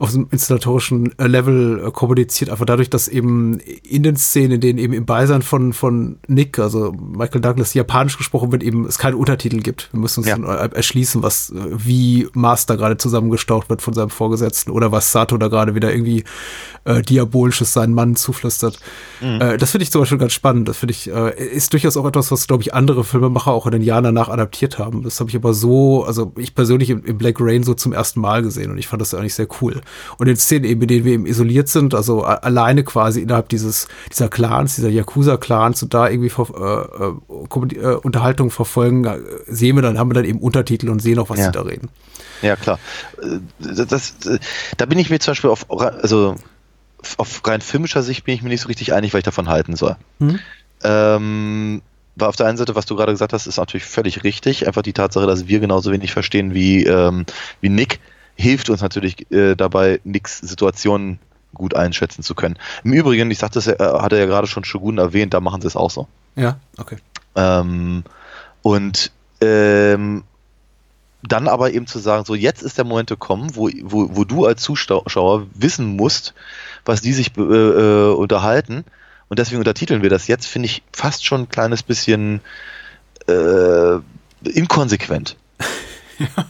auf einem inszenatorischen äh, Level äh, kommuniziert, einfach dadurch, dass eben in den Szenen, in denen eben im Beisein von, von Nick, also Michael Douglas, japanisch gesprochen wird, eben es keine Untertitel gibt. Wir müssen uns Ja. dann äh, erschließen, was, wie Master gerade zusammengestaucht wird von seinem Vorgesetzten oder was Sato da gerade wieder irgendwie äh, diabolisches seinen Mann zuflüstert. Äh, das finde ich zum Beispiel ganz spannend. Das finde ich, äh, ist durchaus auch etwas, was, glaube ich, andere Filmemacher auch in den Jahren danach adaptiert haben. Das habe ich aber so, also ich persönlich im, im Black Rain so zum ersten Mal gesehen und ich fand das eigentlich sehr cool. Und in Szenen eben, in denen wir eben isoliert sind, also alleine quasi innerhalb dieses, dieser Clans, dieser Yakuza-Clans und da irgendwie ver, äh, äh, äh, Unterhaltung verfolgen, äh, sehen wir dann, haben wir dann eben Untertitel und sehen auch, was Ja. sie da reden. Ja, klar. Äh, Das, das, da bin ich mir zum Beispiel auf, also auf rein filmischer Sicht bin ich mir nicht so richtig einig, was ich davon halten soll. Mhm. Ähm, weil auf der einen Seite, was du gerade gesagt hast, ist natürlich völlig richtig. Einfach die Tatsache, dass wir genauso wenig verstehen wie, ähm, wie Nick, hilft uns natürlich äh, dabei, Nicks Situationen gut einschätzen zu können. Im Übrigen, ich sagte, das, äh, hat er ja gerade schon Shogun erwähnt, da machen sie es auch so. Ja, okay. Ähm, und ähm, dann aber eben zu sagen, so jetzt ist der Moment gekommen, wo, wo, wo du als Zuschauer wissen musst, was die sich äh, äh, unterhalten. Und deswegen untertiteln wir das jetzt, finde ich fast schon ein kleines bisschen äh, inkonsequent. [laughs] ja.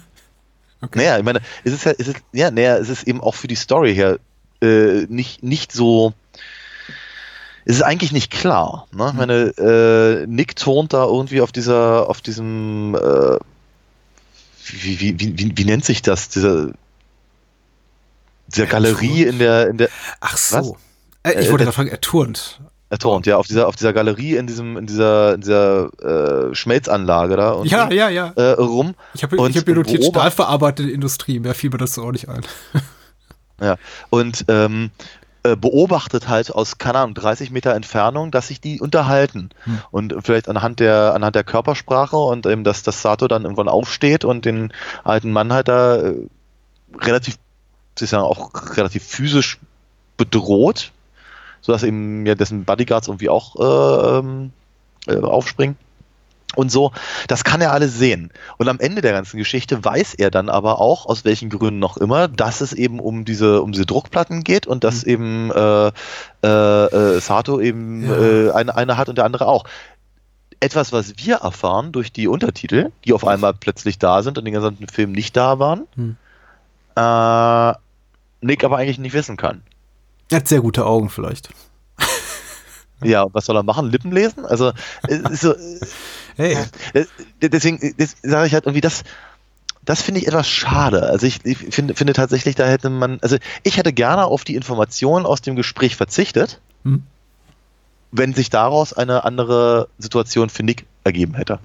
Okay. Naja, ich meine, es ist ja, es ist, ja, naja, es ist eben auch für die Story her äh, nicht, nicht so. Es ist eigentlich nicht klar. Ne? Ich meine, äh, Nick turnt da irgendwie auf dieser, auf diesem, äh, wie, wie, wie, wie, wie nennt sich das? Dieser, dieser Galerie in der, in der. Ach so. Äh, ich wollte gerade fragen, er turnt. Er turnt, ja, auf dieser, auf dieser Galerie in diesem, in dieser, in dieser äh, Schmelzanlage da. Und ja, ja, ja. Äh, rum. Ich habe hab mir notiert, stahlverarbeitende Industrie, mehr fiel mir das auch nicht ein. [laughs] ja, und ähm, äh, beobachtet halt aus, keine Ahnung, 30 Meter Entfernung, dass sich die unterhalten. Hm. Und vielleicht anhand der, anhand der Körpersprache und eben, dass das Sato dann irgendwann aufsteht und den alten Mann halt da äh, relativ, sozusagen auch relativ physisch bedroht, sodass eben ja dessen Bodyguards irgendwie auch äh, ähm, äh, aufspringen. Und so, das kann er alles sehen. Und am Ende der ganzen Geschichte weiß er dann aber auch, aus welchen Gründen noch immer, dass es eben um diese, um diese Druckplatten geht und dass mhm. eben äh, äh, äh, Sato eben ja. äh, eine, eine hat und der andere auch. Etwas, was wir erfahren durch die Untertitel, die auf einmal plötzlich da sind und den gesamten Film nicht da waren, mhm. äh, Nick aber eigentlich nicht wissen kann. Er hat sehr gute Augen vielleicht. Ja, was soll er machen? Lippen lesen? Also, so, hey. deswegen sage ich halt irgendwie, das, das finde ich etwas schade. Also ich, ich finde, finde tatsächlich, da hätte man, also ich hätte gerne auf die Informationen aus dem Gespräch verzichtet, hm. wenn sich daraus eine andere Situation für Nick ergeben hätte.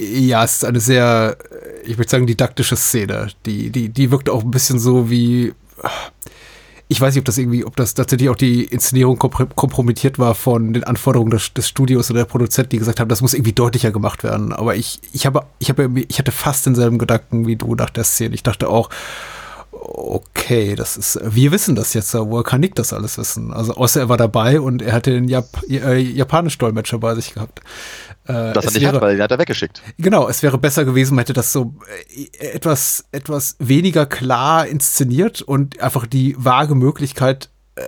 Ja, es ist eine sehr, ich würde sagen, didaktische Szene. Die, die, die wirkt auch ein bisschen so wie ich weiß nicht, ob das irgendwie, ob das tatsächlich auch die Inszenierung kompromittiert war von den Anforderungen des, des Studios oder der Produzenten, die gesagt haben, das muss irgendwie deutlicher gemacht werden. Aber ich, ich habe, ich habe, ich hatte fast denselben Gedanken wie du nach der Szene. Ich dachte auch, okay, das ist, wir wissen das jetzt, woher kann Nick das alles wissen? Also außer er war dabei und er hatte den Jap äh, japanischen Dolmetscher bei sich gehabt. Äh, das er nicht wäre, hat, weil den hat er weggeschickt. Genau, es wäre besser gewesen, man hätte das so äh, etwas, etwas weniger klar inszeniert und einfach die vage Möglichkeit äh,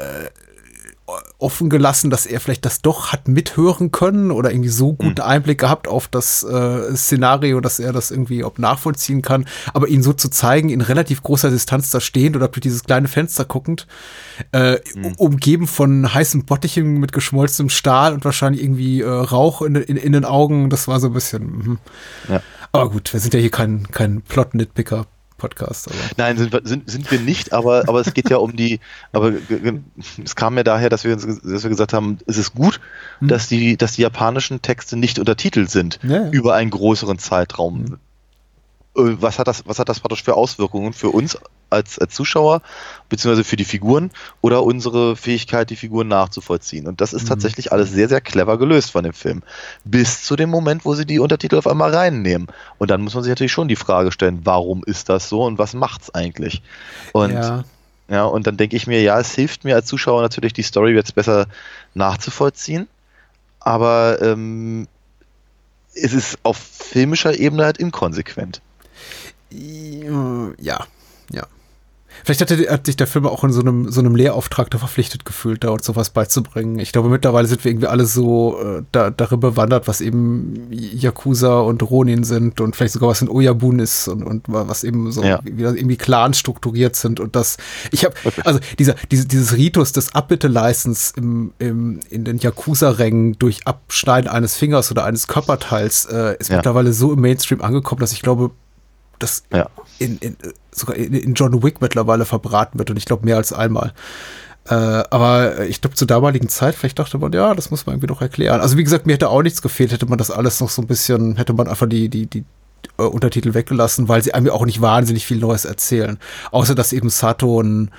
offen gelassen, dass er vielleicht das doch hat mithören können oder irgendwie so guten mhm. Einblick gehabt auf das äh, Szenario, dass er das irgendwie auch nachvollziehen kann. Aber ihn so zu zeigen, in relativ großer Distanz da stehend oder durch dieses kleine Fenster guckend, äh, mhm. umgeben von heißen Bottichen mit geschmolzenem Stahl und wahrscheinlich irgendwie äh, Rauch in, in, in, den Augen, das war so ein bisschen. Mh. Ja. Aber gut, wir sind ja hier kein, kein Plot-Nitpicker. Podcast. Aber. Nein, sind wir, sind, sind wir nicht, aber, aber es geht ja um die, aber es kam ja daher, dass wir, dass wir gesagt haben, es ist gut, hm. dass, die, dass die japanischen Texte nicht untertitelt sind ja, ja. über einen größeren Zeitraum. Hm. Äh, was hat das, was hat das praktisch für Auswirkungen für uns als, als Zuschauer, beziehungsweise für die Figuren oder unsere Fähigkeit, die Figuren nachzuvollziehen? Und das ist mhm. tatsächlich alles sehr, sehr clever gelöst von dem Film. Bis zu dem Moment, wo sie die Untertitel auf einmal reinnehmen. Und dann muss man sich natürlich schon die Frage stellen, warum ist das so und was macht's eigentlich? Und ja. Ja, und dann denke ich mir, ja, es hilft mir als Zuschauer natürlich, die Story jetzt besser nachzuvollziehen. Aber ähm, es ist auf filmischer Ebene halt inkonsequent. Ja, ja. Vielleicht hat, er, hat sich der Film auch in so einem, so einem Lehrauftrag da verpflichtet gefühlt, da uns sowas beizubringen. Ich glaube, mittlerweile sind wir irgendwie alle so äh, da, darüber bewandert, was eben Yakuza und Ronin sind und vielleicht sogar was in Oyabun ist und, und was eben so, ja. wie, wie irgendwie Clans strukturiert sind und das, ich habe, okay. also dieser, diese, dieses Ritus des Abbitteleistens im, im, in den Yakuza-Rängen durch Abschneiden eines Fingers oder eines Körperteils äh, ist ja. mittlerweile so im Mainstream angekommen, dass ich glaube, das ja. in, in, sogar in, in John Wick mittlerweile verbraten wird und ich glaube mehr als einmal. Äh, aber ich glaube, zur damaligen Zeit, vielleicht dachte man, ja, das muss man irgendwie noch erklären. Also wie gesagt, mir hätte auch nichts gefehlt, hätte man das alles noch so ein bisschen, hätte man einfach die, die, die äh, Untertitel weggelassen, weil sie einem auch nicht wahnsinnig viel Neues erzählen. Außer, dass eben Sato ein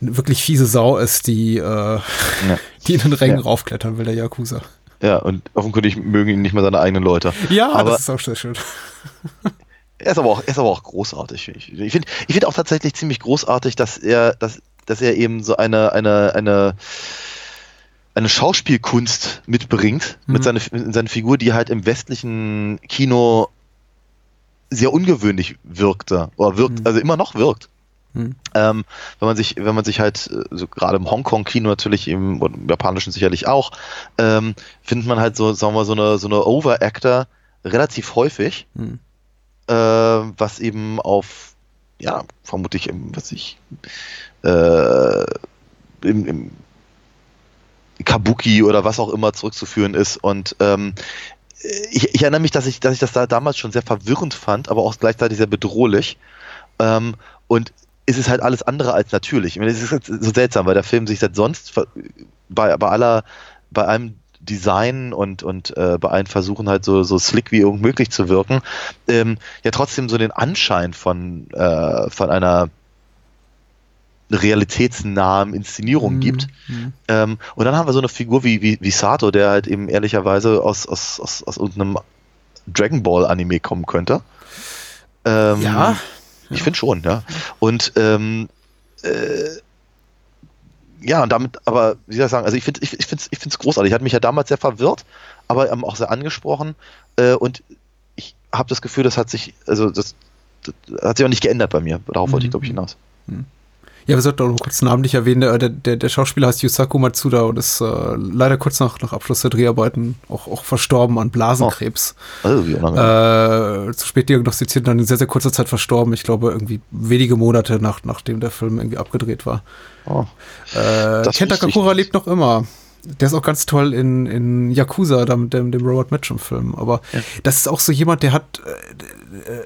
eine wirklich fiese Sau ist, die, äh, [laughs] die in den Rängen raufklettern will, der Yakuza. Ja, und offenkundig mögen ihn nicht mal seine eigenen Leute. Ja, aber das ist auch sehr schön. [laughs] er ist aber auch, er ist aber auch großartig. Ich finde, ich finde ich finde auch tatsächlich ziemlich großartig, dass er, dass, dass er eben so eine, eine, eine, eine Schauspielkunst mitbringt Mhm. mit seiner, mit seiner Figur, die halt im westlichen Kino sehr ungewöhnlich wirkte oder wirkt, also immer noch wirkt. Mhm. Ähm, wenn man sich, wenn man sich halt, äh, so gerade im Hongkong-Kino natürlich, im, im japanischen sicherlich auch, ähm, findet man halt so, sagen wir, so eine, so eine Overactor relativ häufig, Mhm. Äh, was eben auf, ja, vermutlich, im, was ich, äh, im, im Kabuki oder was auch immer zurückzuführen ist. Und ähm, ich, ich erinnere mich, dass ich, dass ich das da damals schon sehr verwirrend fand, aber auch gleichzeitig sehr bedrohlich. Ähm, und es ist halt alles andere als natürlich. Ich meine, es ist so seltsam, weil der Film sich seit sonst bei, bei aller, bei allem Design und, und äh, bei allen Versuchen halt so, so slick wie irgend möglich zu wirken, ähm, ja trotzdem so den Anschein von, äh, von einer realitätsnahen Inszenierung gibt. Mhm. Ähm, und dann haben wir so eine Figur wie, wie, wie Sato, der halt eben ehrlicherweise aus, aus, aus, aus irgendeinem Dragon Ball Anime kommen könnte. Ähm, Ja. Ich finde schon, ja. Und ähm, äh, ja, und damit, aber wie soll ich sagen, also ich finde ich, ich finde ich finde es großartig. Hat mich ja damals sehr verwirrt, aber ähm, auch sehr angesprochen. Äh, und ich habe das Gefühl, das hat sich, also das, das hat sich auch nicht geändert bei mir. Darauf wollte ich, glaube ich, hinaus. Ja, wir sollten auch noch kurz namentlich erwähnen, der, der, der, Schauspieler heißt Yusaku Matsuda und ist äh, leider kurz nach, nach Abschluss der Dreharbeiten auch, auch verstorben an Blasenkrebs. Also, wie unangenehm. Äh, zu spät diagnostiziert und dann in sehr, sehr kurzer Zeit verstorben. Ich glaube, irgendwie wenige Monate nach, nachdem der Film irgendwie abgedreht war. Oh. Äh, Kenta Kakura lebt noch immer. Der ist auch ganz toll in, in Yakuza, dem, dem, dem Robert Mitchum-Film. Aber das ist auch so jemand, der hat äh, äh,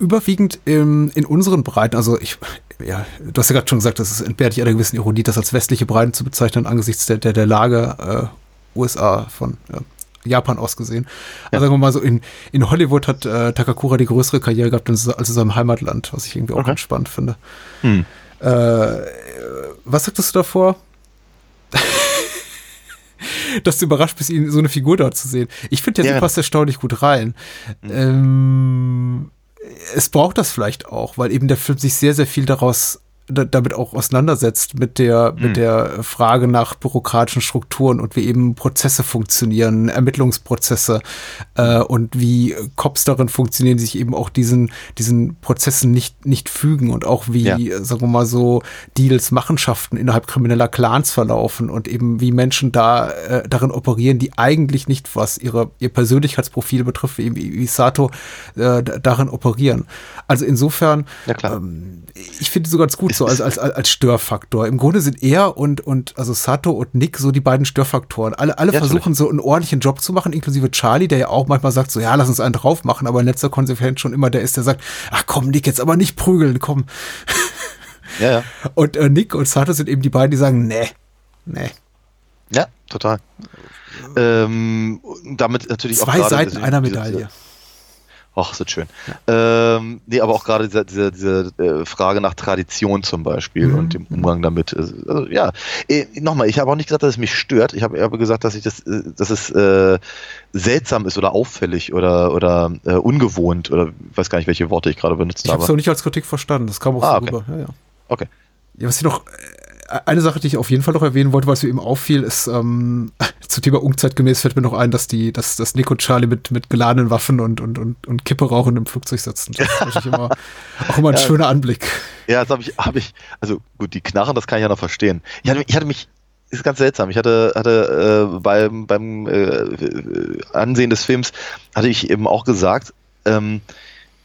überwiegend im, in unseren Breiten, also ich, ja, du hast ja gerade schon gesagt, das ist entbehrt dich einer gewissen Ironie, das als westliche Breiten zu bezeichnen, angesichts der, der, der Lage äh, USA von ja, Japan aus gesehen. Also sagen wir mal so, in, in Hollywood hat äh, Takakura die größere Karriere gehabt als in seinem Heimatland, was ich irgendwie auch Okay. ganz spannend finde. Hm. Äh, was sagtest du davor? [laughs] Dass du überrascht bist, ihn so eine Figur dort zu sehen. Ich finde, der Ja, ja, passt erstaunlich gut rein. Ähm, es braucht das vielleicht auch, weil eben der Film sich sehr, sehr viel daraus da- damit auch auseinandersetzt mit der mit der Frage nach bürokratischen Strukturen und wie eben Prozesse funktionieren, Ermittlungsprozesse äh, und wie Cops darin funktionieren, die sich eben auch diesen diesen Prozessen nicht nicht fügen und auch wie Ja. sagen wir mal so Deals, Machenschaften innerhalb krimineller Clans verlaufen und eben wie Menschen da äh, darin operieren, die eigentlich nicht was ihre ihr Persönlichkeitsprofil betrifft, wie, wie Sato äh, da- darin operieren. Also insofern Ja, ähm, ich finde so ganz gut so als, als, als Störfaktor. Im Grunde sind er und, und also Sato und Nick so die beiden Störfaktoren. Alle, alle Ja, versuchen so einen ordentlichen Job zu machen, inklusive Charlie, der ja auch manchmal sagt, so ja, lass uns einen drauf machen, aber in letzter Konsequenz schon immer der ist, der sagt, ach komm, Nick, jetzt aber nicht prügeln, komm. Ja, ja. Und äh, Nick und Sato sind eben die beiden, die sagen, nee, nee. Ja, total. Ähm, damit natürlich auch Zwei gerade Seiten einer Medaille. Ach, ist das schön. Ähm, nee, aber auch gerade diese, diese, diese äh, Frage nach Tradition zum Beispiel Mhm. und dem Umgang damit. äh, Also, ja, äh, nochmal, ich habe auch nicht gesagt, dass es mich stört. Ich habe eher gesagt, dass ich das, äh, dass es äh, seltsam ist oder auffällig oder oder äh, ungewohnt oder ich weiß gar nicht, welche Worte ich gerade benutzt Ich habe es habe. auch nicht als Kritik verstanden. Das kam auch Ah, so okay. rüber. Ja, ja. Okay. Ja, was ich noch, eine Sache, die ich auf jeden Fall noch erwähnen wollte, was mir eben auffiel, ist, ähm, [laughs] zum Thema unzeitgemäß fällt mir noch ein, dass die, dass, dass und Charlie mit, mit geladenen Waffen und, und, und, und Kippe rauchen im Flugzeug sitzen. Das ist natürlich immer, [laughs] auch immer ein Ja. schöner Anblick. Ja, das habe ich, habe ich, also gut, die Knarren, das kann ich ja noch verstehen. Ich hatte, ich hatte mich, ist ganz seltsam, ich hatte, hatte äh, beim, beim äh, äh, Ansehen des Films, hatte ich eben auch gesagt, ähm,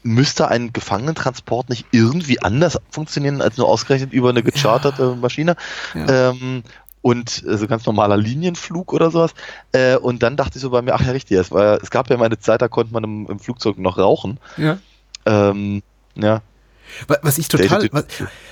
müsste ein Gefangenentransport nicht irgendwie anders funktionieren, als nur ausgerechnet über eine gecharterte Maschine? Ja. Ähm, und so ganz normaler Linienflug oder sowas. Äh, und dann dachte ich so bei mir, ach ja, richtig, es, war, es gab ja mal eine Zeit, da konnte man im, im Flugzeug noch rauchen. Ja. Ähm, ja. Wa- Was ich total, was,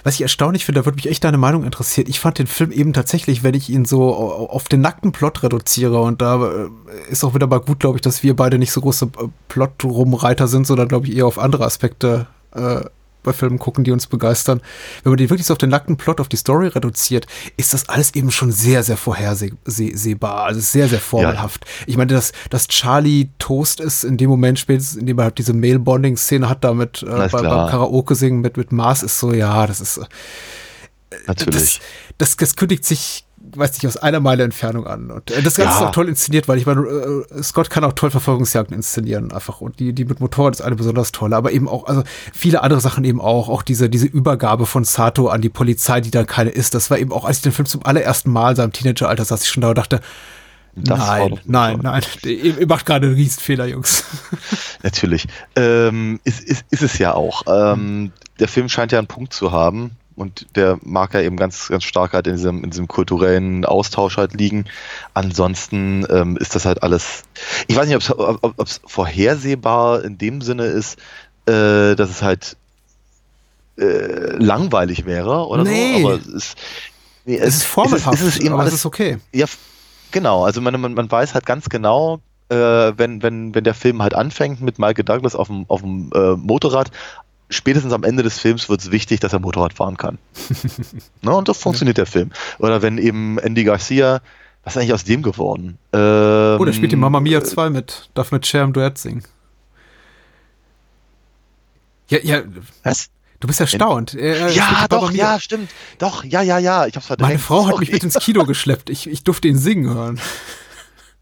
was ich erstaunlich finde, da würde mich echt deine Meinung interessieren. Ich fand den Film eben tatsächlich, wenn ich ihn so au- auf den nackten Plot reduziere und da äh, ist auch wieder mal gut, glaube ich, dass wir beide nicht so große äh, Plot-Rumreiter sind, sondern glaube ich eher auf andere Aspekte äh, bei Filmen gucken, die uns begeistern. Wenn man die wirklich so auf den nackten Plot, auf die Story reduziert, ist das alles eben schon sehr, sehr vorhersehbar. Also sehr, sehr formelhaft. Ja. Ich meine, dass, dass Charlie Toast ist in dem Moment spätestens, in dem er halt diese Mail-Bonding-Szene hat, damit äh, bei, beim Karaoke singen mit, mit Mars, ist so, ja, das ist. Äh, Natürlich. Das, das, das kündigt sich weiß nicht, aus einer Meile Entfernung an. Und äh, das Ganze ja. ist auch toll inszeniert, weil ich meine, äh, Scott kann auch toll Verfolgungsjagden inszenieren, einfach. Und die, die mit Motorrad ist eine besonders tolle, aber eben auch, also viele andere Sachen eben auch, auch diese, diese Übergabe von Sato an die Polizei, die dann keine ist. Das war eben auch, als ich den Film zum allerersten Mal seinem Teenageralter saß, ich schon da und dachte, das nein, nein, nein, ihr, ihr macht gerade einen Riesenfehler, Jungs. [laughs] Natürlich. Ähm, ist, ist, ist es ja auch. Ähm, der Film scheint ja einen Punkt zu haben, und der mag ja eben ganz, ganz stark halt in diesem, in diesem kulturellen Austausch halt liegen. Ansonsten ähm, ist das halt alles, ich weiß nicht, ob es vorhersehbar in dem Sinne ist, äh, dass es halt äh, langweilig wäre oder nee. so, aber es ist, nee, es, es ist formelhaft, es ist, es ist eben aber alles, es ist okay. Ja, genau, also man, man, man weiß halt ganz genau, äh, wenn, wenn, wenn der Film halt anfängt mit Michael Douglas auf dem, auf dem äh, Motorrad, spätestens am Ende des Films wird es wichtig, dass er Motorrad fahren kann. [laughs] ne, und so funktioniert ja. der Film. Oder wenn eben Andy Garcia, was ist eigentlich aus dem geworden? Ähm, oh, der spielt die Mamma Mia 2 mit, darf mit Cher im Duett singen. Ja, ja. Was? Du bist erstaunt. Er, ja, doch, ja, stimmt. Doch, ja, ja, ja. Ich hab's verdrängt. Meine Frau hat mich mit ins Kino [laughs] geschleppt. Ich, ich durfte ihn singen hören.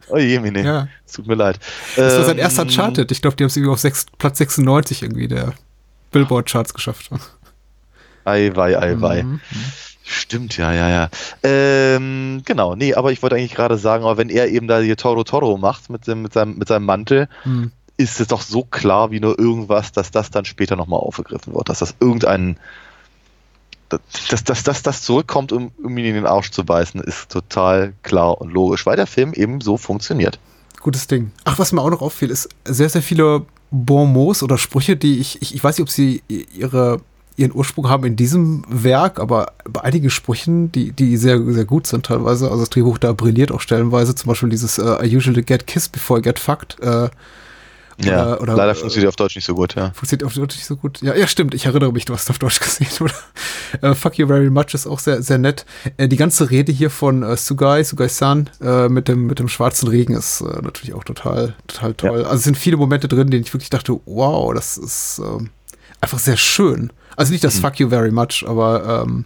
Oh je, nee. Ja. Tut mir leid. Das war sein erster ähm, Charted. Ich glaube, die haben es irgendwie auf 6, Platz 96 irgendwie, der Billboard-Charts geschafft. Ei, wei, ei, wei. Mhm. Stimmt, ja, ja, ja. Ähm, genau, nee, aber ich wollte eigentlich gerade sagen, aber wenn er eben da hier Toro Toro macht mit, dem, mit, seinem, mit seinem Mantel, mhm. ist es doch so klar wie nur irgendwas, dass das dann später nochmal aufgegriffen wird, dass das irgendein, dass, dass, dass das zurückkommt, um, um ihn in den Arsch zu beißen, ist total klar und logisch, weil der Film eben so funktioniert. Gutes Ding. Ach, was mir auch noch auffiel, ist sehr, sehr viele Bonmots oder Sprüche, die ich, ich, ich weiß nicht, ob sie ihre, ihren Ursprung haben in diesem Werk, aber bei einigen Sprüchen, die, die sehr, sehr gut sind teilweise, also das Drehbuch da brilliert auch stellenweise, zum Beispiel dieses uh, I usually get kissed before I get fucked, äh, ja, oder, leider funktioniert äh, auf Deutsch nicht so gut, ja. Funktioniert auf Deutsch nicht so gut. Ja, ja, stimmt. Ich erinnere mich, du hast auf Deutsch [laughs] gesehen, oder? Äh, Fuck you very much ist auch sehr, sehr nett. Äh, die ganze Rede hier von äh, Sugai, Sugai-san, äh, mit dem, mit dem schwarzen Regen ist äh, natürlich auch total, total toll. Ja. Also es sind viele Momente drin, denen ich wirklich dachte, wow, das ist ähm, einfach sehr schön. Also nicht das mhm. Fuck you very much, aber ähm,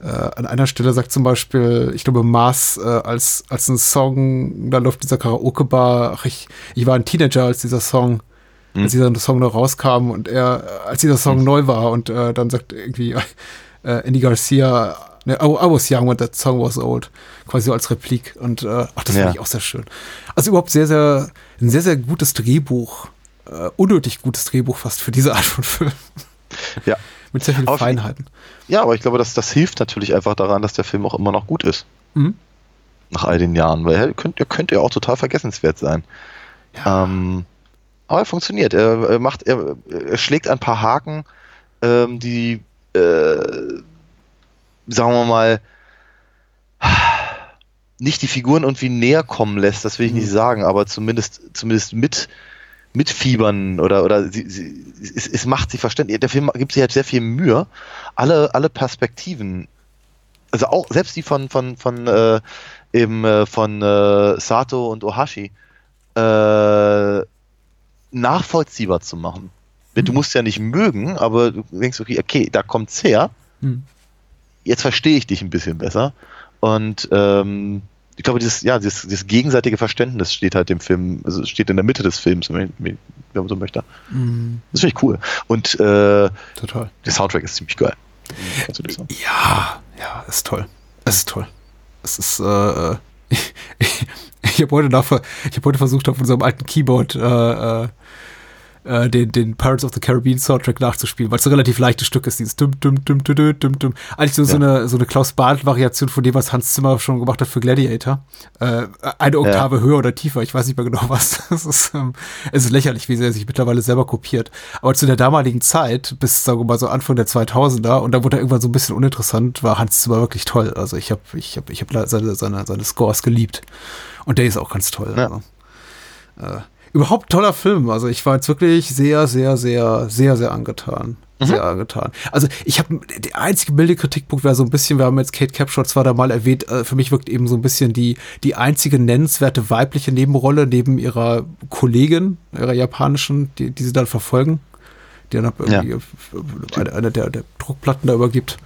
äh, an einer Stelle sagt zum Beispiel, ich glaube, Mars äh, als, als ein Song, da läuft dieser Karaoke-Bar, ach, ich, ich war ein Teenager, als dieser Song, mhm. als dieser Song noch rauskam und er, als dieser Song mhm. neu war und äh, dann sagt irgendwie [laughs] äh, Andy Garcia, ne, I, I was young when that song was old, quasi so als Replik und äh, ach, das ja. fand ich auch sehr schön. Also überhaupt sehr, sehr, ein sehr, sehr gutes Drehbuch, äh, unnötig gutes Drehbuch fast für diese Art von Film. Ja. [laughs] Mit sehr vielen Feinheiten. Ja, aber ich glaube, dass das hilft natürlich einfach daran, dass der Film auch immer noch gut ist. Mhm. Nach all den Jahren, weil er könnte, er könnte ja auch total vergessenswert sein. Ja. Ähm, aber er funktioniert. Er, er macht, er, er, schlägt ein paar Haken, ähm, die, äh, sagen wir mal, nicht die Figuren irgendwie näher kommen lässt, das will ich mhm. nicht sagen, aber zumindest, zumindest mit mitfiebern oder, oder sie, sie, es, es macht sie verständlich. Der Film gibt sich halt sehr viel Mühe, alle, alle Perspektiven, also auch selbst die von, von, von, äh, eben, äh, von äh, Sato und Ohashi, äh, nachvollziehbar zu machen. Mhm. Du musst ja nicht mögen, aber du denkst, okay, okay da kommt's her. Mhm. Jetzt verstehe ich dich ein bisschen besser. Und ähm, ich glaube, dieses, ja, dieses, dieses gegenseitige Verständnis steht halt dem Film, also steht in der Mitte des Films, wenn man so möchte. Mhm. Das finde ich cool. Und äh, Total. der Soundtrack ist ziemlich geil. Ja, ja, ist toll. Es ist toll. Es ist, äh, [laughs] ich, ich, ich habe heute, hab heute versucht, auf unserem alten Keyboard äh, äh den, den Pirates of the Caribbean Soundtrack nachzuspielen, weil es ein relativ leichtes Stück ist, dieses dum dum dum dum dum dum dum. Eigentlich so, ja. so eine so eine Klaus Barth Variation von dem, was Hans Zimmer schon gemacht hat für Gladiator. Äh, eine Oktave ja. höher oder tiefer, ich weiß nicht mehr genau was. [laughs] Es ist, ähm, es ist lächerlich, wie sehr er sich mittlerweile selber kopiert. Aber zu der damaligen Zeit, bis sagen wir mal so Anfang der 2000er, und da wurde er irgendwann so ein bisschen uninteressant, war Hans Zimmer wirklich toll. Also ich habe ich habe ich habe seine, seine seine Scores geliebt. Und der ist auch ganz toll. Ja. Also. Äh, überhaupt toller Film. Also ich war jetzt wirklich sehr, sehr, sehr, sehr, sehr angetan. sehr angetan. Also ich habe der einzige milde Kritikpunkt wäre so ein bisschen, wir haben jetzt Kate Capshaw zwar da mal erwähnt, äh, für mich wirkt eben so ein bisschen die die einzige nennenswerte weibliche Nebenrolle neben ihrer Kollegin, ihrer japanischen, die, die sie dann verfolgen, die dann irgendwie ja. eine, eine der, der Druckplatten da übergibt.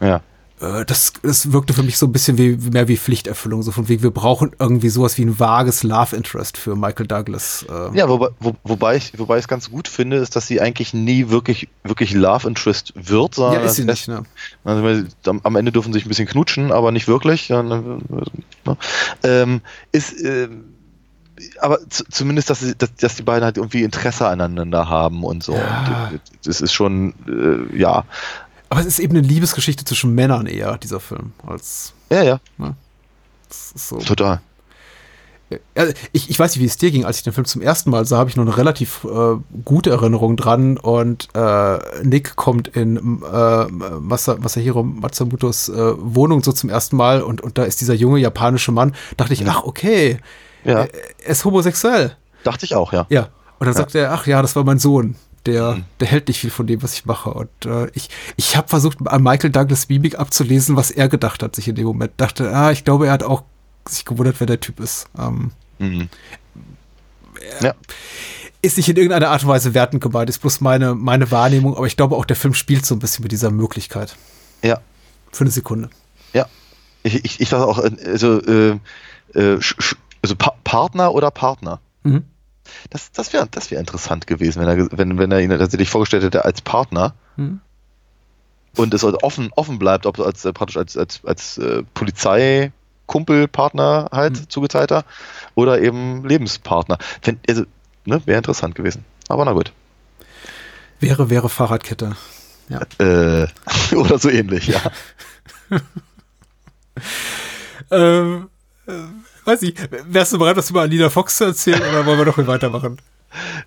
Ja. Äh, das, das wirkte für mich so ein bisschen wie mehr wie Pflichterfüllung, so von wegen, wir brauchen irgendwie sowas wie ein vages Love Interest für Michael Douglas. Äh. Ja, wobei, wo, wobei ich wobei ich es ganz gut finde, ist, dass sie eigentlich nie wirklich wirklich Love Interest wird, sondern ja, ist sie nicht, ne? Also, am Ende dürfen sie sich ein bisschen knutschen, aber nicht wirklich. Ne, ne, ähm, ist äh, aber zumindest, dass, sie, dass, dass, die beiden halt irgendwie Interesse aneinander haben und so. Ja. Und das ist schon, äh, ja. Aber es ist eben eine Liebesgeschichte zwischen Männern eher, dieser Film, als. Ja, ja. Ne? So. Total. Ja, ich, ich weiß nicht, wie es dir ging, als ich den Film zum ersten Mal sah, habe ich noch eine relativ äh, gute Erinnerung dran und äh, Nick kommt in äh, Masa, Masahiro Matsumotos äh, Wohnung so zum ersten Mal und, und da ist dieser junge japanische Mann. Dachte ich, ach okay, ja. er, er ist homosexuell. Dachte ich auch, ja. Ja. Und dann ja. sagt er, ach ja, das war mein Sohn der, mhm. der hält nicht viel von dem, was ich mache. Und äh, ich, ich habe versucht, an Michael Douglas Mimik abzulesen, was er gedacht hat, sich in dem Moment dachte, ah, ich glaube, er hat auch sich gewundert, wer der Typ ist. Ähm, mhm. Ja. Ist nicht in irgendeiner Art und Weise wertend gemeint, ist bloß meine, meine Wahrnehmung, aber ich glaube auch, der Film spielt so ein bisschen mit dieser Möglichkeit. Ja. Für eine Sekunde. Ja. Ich, ich, ich dachte auch, also, äh, äh, also pa Partner oder Partner. Mhm. Das, das wäre das wär interessant gewesen, wenn er, wenn, wenn er ihn tatsächlich vorgestellt hätte als Partner. Hm. Und es offen, offen bleibt, ob als äh, praktisch als, als, als äh, Polizeikumpelpartner halt hm. zugeteilter oder eben Lebenspartner. Wenn, also, ne, wäre interessant gewesen. Aber na gut. Wäre, wäre Fahrradkette. Ja. [laughs] Äh, [laughs] oder so ähnlich, ja. [laughs] ähm, äh, Weiß ich. Wärst du bereit, was über Alina Fox zu erzählen oder wollen wir doch mal weitermachen? [laughs]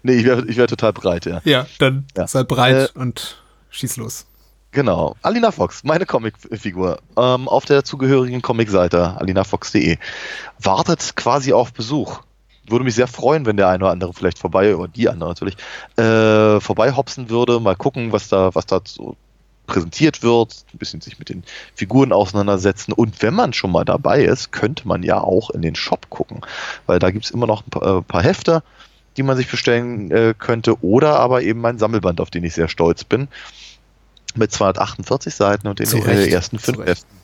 Nee, ich wäre ich wär total breit, ja. Ja, dann ja. sei breit äh, und schieß los. Genau. Alina Fox, meine Comicfigur, ähm, auf der zugehörigen Comicseite alinafox.de wartet quasi auf Besuch. Würde mich sehr freuen, wenn der eine oder andere vielleicht vorbei, oder die andere natürlich, äh, vorbei hopsen würde, mal gucken, was da, was da so präsentiert wird, ein bisschen sich mit den Figuren auseinandersetzen. Und wenn man schon mal dabei ist, könnte man ja auch in den Shop gucken, weil da gibt es immer noch ein paar, äh, paar, Hefte, die man sich bestellen äh, könnte, oder aber eben mein Sammelband, auf den ich sehr stolz bin, mit 248 Seiten und den äh, ersten fünf Heften.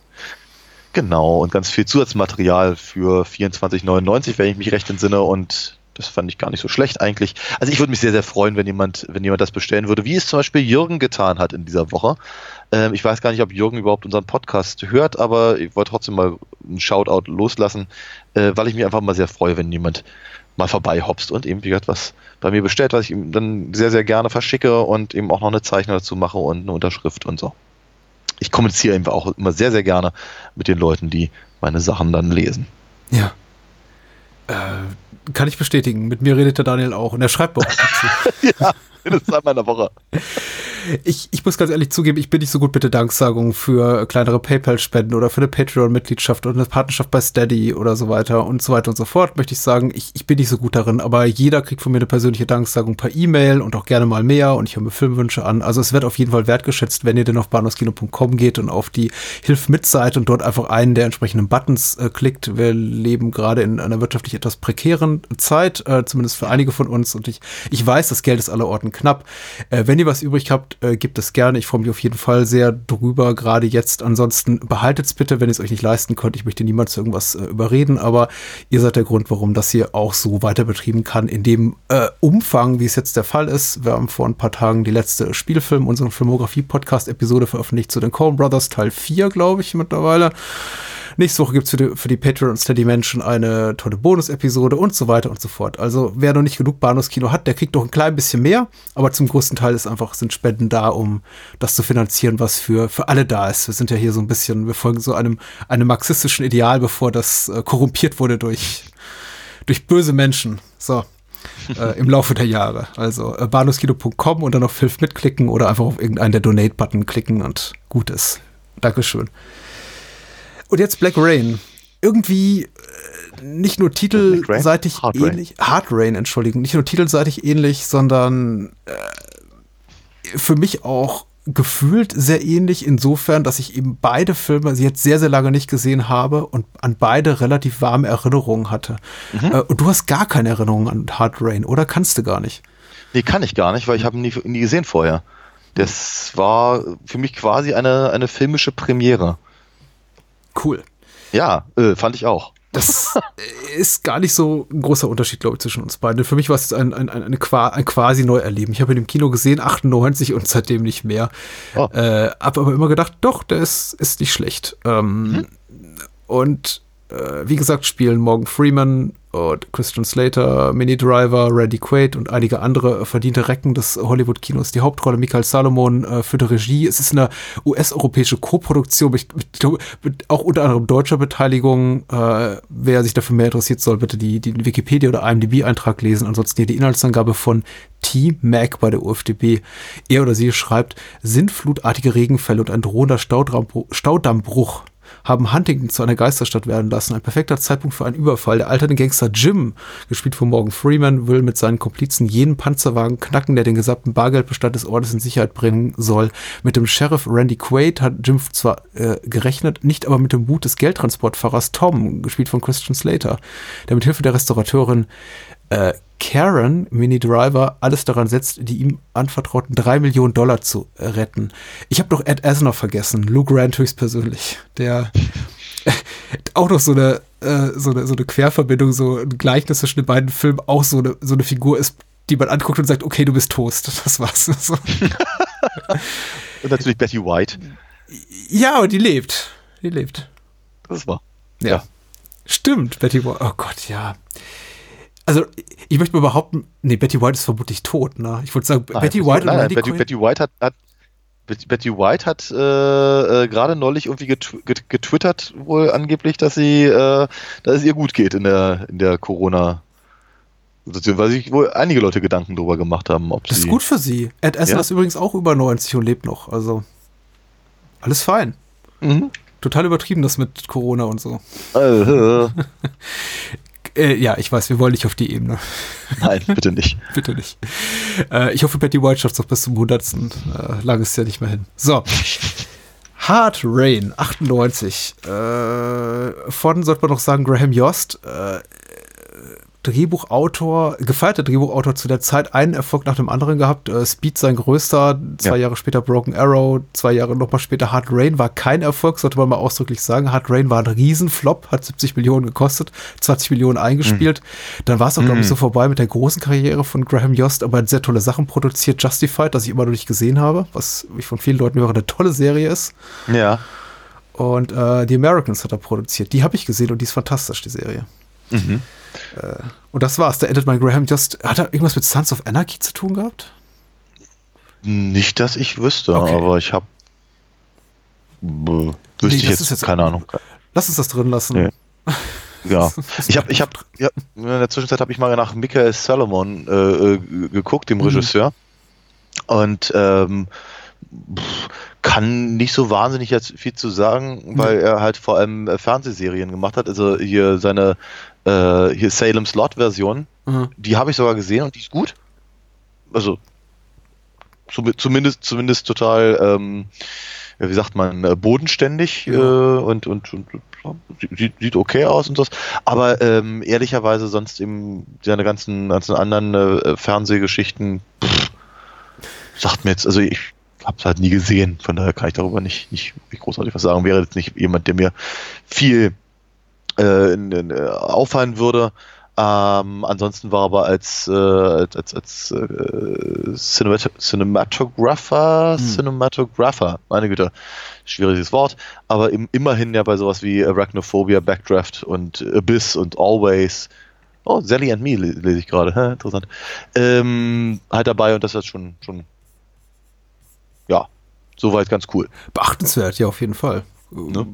Genau, und ganz viel Zusatzmaterial für 24,99, wenn ich mich recht entsinne. Und das fand ich gar nicht so schlecht eigentlich. Also ich würde mich sehr, sehr freuen, wenn jemand, wenn jemand das bestellen würde, wie es zum Beispiel Jürgen getan hat in dieser Woche. Ähm, ich weiß gar nicht, ob Jürgen überhaupt unseren Podcast hört, aber ich wollte trotzdem mal einen Shoutout loslassen, äh, weil ich mich einfach mal sehr freue, wenn jemand mal vorbei hopst und eben, wie gesagt, was bei mir bestellt, was ich ihm dann sehr, sehr gerne verschicke und eben auch noch eine Zeichnung dazu mache und eine Unterschrift und so. Ich kommuniziere eben auch immer sehr, sehr gerne mit den Leuten, die meine Sachen dann lesen. Ja. Äh, kann ich bestätigen. Mit mir redet der Daniel auch und er schreibt auch [laughs] dazu. ja, [laughs] mindestens einmal in der Woche. Ich, ich muss ganz ehrlich zugeben, ich bin nicht so gut mit der Danksagung für kleinere PayPal-Spenden oder für eine Patreon-Mitgliedschaft oder eine Partnerschaft bei Steady oder so weiter und so weiter und so fort, möchte ich sagen. Ich, ich bin nicht so gut darin, aber jeder kriegt von mir eine persönliche Danksagung per E-Mail und auch gerne mal mehr und ich höre mir Filmwünsche an. Also es wird auf jeden Fall wertgeschätzt, wenn ihr denn auf bahnhofskino.com geht und auf die Hilf mit Seite und dort einfach einen der entsprechenden Buttons äh, klickt. Wir leben gerade in einer wirtschaftlich etwas prekären Zeit, äh, zumindest für einige von uns und ich, ich weiß, das Geld ist aller Orten knapp. Äh, wenn ihr was übrig habt, äh, gibt es gerne. Ich freue mich auf jeden Fall sehr drüber, gerade jetzt. Ansonsten behaltet es bitte, wenn ihr es euch nicht leisten könnt. Ich möchte niemand zu irgendwas äh, überreden, aber ihr seid der Grund, warum das hier auch so weiter betrieben kann, in dem äh, Umfang, wie es jetzt der Fall ist. Wir haben vor ein paar Tagen die letzte Spielfilm, unsere Filmografie-Podcast-Episode veröffentlicht zu den Coen Brothers, Teil 4, glaube ich, mittlerweile. Nächste Woche gibt es für die, für die Patreon und Steady Menschen eine tolle Bonus-Episode und so weiter und so fort. Also wer noch nicht genug Bahnhofskino hat, der kriegt noch ein klein bisschen mehr, aber zum größten Teil ist einfach, sind Spenden da, um das zu finanzieren, was für, für alle da ist. Wir sind ja hier so ein bisschen, wir folgen so einem, einem marxistischen Ideal, bevor das äh, korrumpiert wurde durch, durch böse Menschen. So. äh, im Laufe der Jahre. Also äh, bahnhofskino.com und dann auf Hilf mitklicken oder einfach auf irgendeinen der Donate-Button klicken und gut ist. Dankeschön. Und jetzt Black Rain. Irgendwie äh, nicht nur titelseitig Hard ähnlich. Rain. Hard Rain, Entschuldigung. Nicht nur titelseitig ähnlich, sondern äh, für mich auch gefühlt sehr ähnlich insofern, dass ich eben beide Filme jetzt sehr, sehr lange nicht gesehen habe und an beide relativ warme Erinnerungen hatte. Äh, und du hast gar keine Erinnerungen an Hard Rain, oder kannst du gar nicht? Nee, kann ich gar nicht, weil ich habe ihn nie, nie gesehen vorher. Das war für mich quasi eine, eine filmische Premiere. Cool. Ja, äh, fand ich auch. Das ist gar nicht so ein großer Unterschied, glaube ich, zwischen uns beiden. Für mich war es ein, ein, ein, ein quasi Neuerleben. Ich habe ihn im Kino gesehen, 98 und seitdem nicht mehr. Oh. Äh, aber immer gedacht, doch, der ist, ist nicht schlecht. Ähm, Und äh, wie gesagt, spielen Morgan Freeman und Christian Slater, Minnie Driver, Randy Quaid und einige andere verdiente Recken des Hollywood-Kinos. Die Hauptrolle Michael Salomon äh, für die Regie. Es ist eine US-europäische Koproduktion mit, mit, mit auch unter anderem deutscher Beteiligung. Äh, wer sich dafür mehr interessiert, soll bitte die, die Wikipedia oder IMDb-Eintrag lesen. Ansonsten hier die Inhaltsangabe von T-Mac bei der UFDB. Er oder sie schreibt, sintflutartige Regenfälle und ein drohender Staudammbruch, Staudammbruch haben Huntington zu einer Geisterstadt werden lassen. Ein perfekter Zeitpunkt für einen Überfall. Der alternde Gangster Jim, gespielt von Morgan Freeman, will mit seinen Komplizen jenen Panzerwagen knacken, der den gesamten Bargeldbestand des Ortes in Sicherheit bringen soll. Mit dem Sheriff Randy Quaid hat Jim zwar äh, gerechnet, nicht aber mit dem Mut des Geldtransportfahrers Tom, gespielt von Christian Slater, der mit Hilfe der Restaurateurin äh, Karen, Mini Driver, alles daran setzt, die ihm anvertrauten drei Millionen Dollar zu äh, retten. Ich habe noch Ed Asner vergessen, Lou Grant höchstpersönlich, der auch noch so eine, äh, so eine, so eine Querverbindung, so ein Gleichnis zwischen den beiden Filmen, auch so eine, so eine Figur ist, die man anguckt und sagt, okay, du bist Toast. [laughs] Das war's. So. [laughs] Und natürlich Betty White. Ja, und die lebt. Die lebt. Das war. Ja. Stimmt, Betty White. Oh Gott, ja. Also, ich möchte mal behaupten, nee, Betty White ist vermutlich tot, ne? Ich würde sagen, Nein, Betty White nein, und nein, Randy Betty, Quaid- Betty White hat, hat Betty, White hat äh, äh, gerade neulich irgendwie getw get getwittert, wohl angeblich, dass sie, äh, dass es ihr gut geht in der in der Corona. Situation, weil sich wohl einige Leute Gedanken darüber gemacht haben, ob Das ist gut für sie. Ed Asner Ja. ist übrigens auch über 90 und lebt noch. Also, alles fein. Mhm. Total übertrieben das mit Corona und so. Äh, [laughs] Äh, ja, ich weiß, wir wollen nicht auf die Ebene. [laughs] nein, bitte nicht. [laughs] Bitte nicht. Äh, ich hoffe, Betty White schafft es noch bis zum 100. Äh, lang ist es ja nicht mehr hin. So. Hard Rain, 98. Äh, von, sollte man noch sagen, Graham Yost. Äh, Drehbuchautor, gefeierter Drehbuchautor zu der Zeit, einen Erfolg nach dem anderen gehabt. Äh, Speed sein größter, zwei Ja. Jahre später Broken Arrow, zwei Jahre nochmal später Hard Rain war kein Erfolg, sollte man mal ausdrücklich sagen. Hard Rain war ein Riesenflop, hat 70 Millionen gekostet, 20 Millionen eingespielt. Dann war es auch, glaube ich, so vorbei mit der großen Karriere von Graham Yost, aber er hat sehr tolle Sachen produziert. Justified, das ich immer noch nicht gesehen habe, was ich von vielen Leuten höre, eine tolle Serie ist. Ja. Und äh, The Americans hat er produziert. Die habe ich gesehen und die ist fantastisch, die Serie. Mhm. Äh, und das war's. Da endet mein Graham Just. Hat er irgendwas mit Sons of Anarchy zu tun gehabt? Nicht, dass ich wüsste, Okay. aber ich habe wüsste Nee, ich jetzt, jetzt- keine Ahnung. Lass uns das drin lassen. Nee. [laughs] Ja, ich habe, ich habe, ja, in der Zwischenzeit habe ich mal nach Michael Salomon äh, äh, geguckt, dem Mhm. Regisseur, und ähm, kann nicht so wahnsinnig jetzt viel zu sagen, weil er halt vor allem äh, Fernsehserien gemacht hat. Also hier seine äh, hier Salem Slot Version, Mhm. die habe ich sogar gesehen und die ist gut. Also zum- zumindest zumindest total ähm, wie sagt man, äh, bodenständig äh, und, und, und sieht, sieht okay aus und so. Aber ähm, ehrlicherweise sonst eben seine ganzen, ganzen anderen äh, Fernsehgeschichten pff, sagt mir jetzt, also ich habe es halt nie gesehen, von daher kann ich darüber nicht, nicht, nicht großartig was sagen. Wäre jetzt nicht jemand, der mir viel äh, in, in, äh, auffallen würde. Ähm, ansonsten war er aber als, äh, als, als, als äh, Cinemat Cinematographer, Cinematographer, meine Güte, schwieriges Wort, aber im, immerhin ja bei sowas wie Arachnophobia, Backdraft und Abyss und Always. Oh, Sally and Me le- lese ich gerade, interessant. Ähm, halt dabei und das ist schon, schon, ja, soweit ganz cool. Beachtenswert, ja, auf jeden Fall. Ne?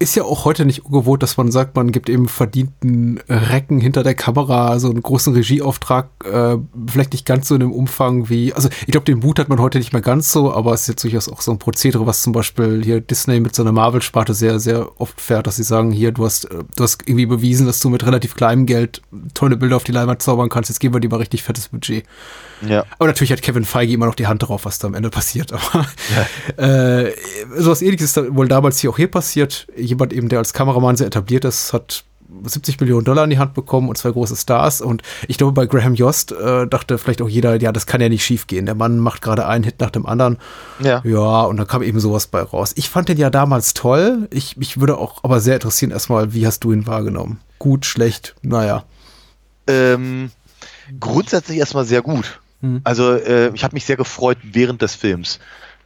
Ist ja auch heute nicht ungewohnt, dass man sagt, man gibt eben verdienten Recken hinter der Kamera so einen großen Regieauftrag, äh, vielleicht nicht ganz so in dem Umfang wie, also ich glaube, den Mut hat man heute nicht mehr ganz so, aber es ist jetzt durchaus auch so ein Prozedere, was zum Beispiel hier Disney mit so einer Marvel-Sparte sehr, sehr oft fährt, dass sie sagen, hier, du hast, äh, du hast irgendwie bewiesen, dass du mit relativ kleinem Geld tolle Bilder auf die Leinwand zaubern kannst, jetzt geben wir dir mal richtig fettes Budget. Ja. Aber natürlich hat Kevin Feige immer noch die Hand drauf, was da am Ende passiert. Aber ja. [laughs] äh, sowas ähnliches ist wohl damals hier auch hier passiert. Jemand eben, der als Kameramann sehr etabliert ist, hat 70 Millionen Dollar in die Hand bekommen und zwei große Stars. Und ich glaube, bei Graham Yost äh, dachte vielleicht auch jeder, ja, das kann ja nicht schief gehen. Der Mann macht gerade einen Hit nach dem anderen. Ja. Ja, und da kam eben sowas bei raus. Ich fand den ja damals toll. Ich, mich würde auch aber sehr interessieren, erstmal, wie hast du ihn wahrgenommen? Gut, schlecht, naja. Ähm, grundsätzlich erstmal sehr gut. Mhm. Also äh, ich habe mich sehr gefreut während des Films.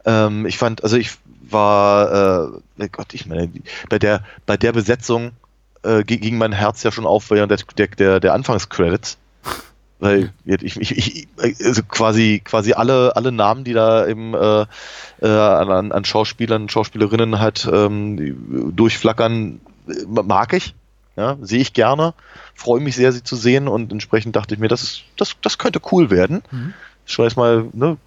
Ähm, ich fand, also ich war, äh, Gott, ich meine, bei der, bei der Besetzung äh, ging mein Herz ja schon auf während der, der, der Anfangscredits. Weil ich, ich, ich, also quasi, quasi alle, alle Namen, die da eben äh, äh, an, an Schauspielern, Schauspielerinnen halt ähm, durchflackern, mag ich. Ja, sehe ich gerne, freue mich sehr, sie zu sehen und entsprechend dachte ich mir, das ist, das, das könnte cool werden. Mhm. Schon erstmal, ne,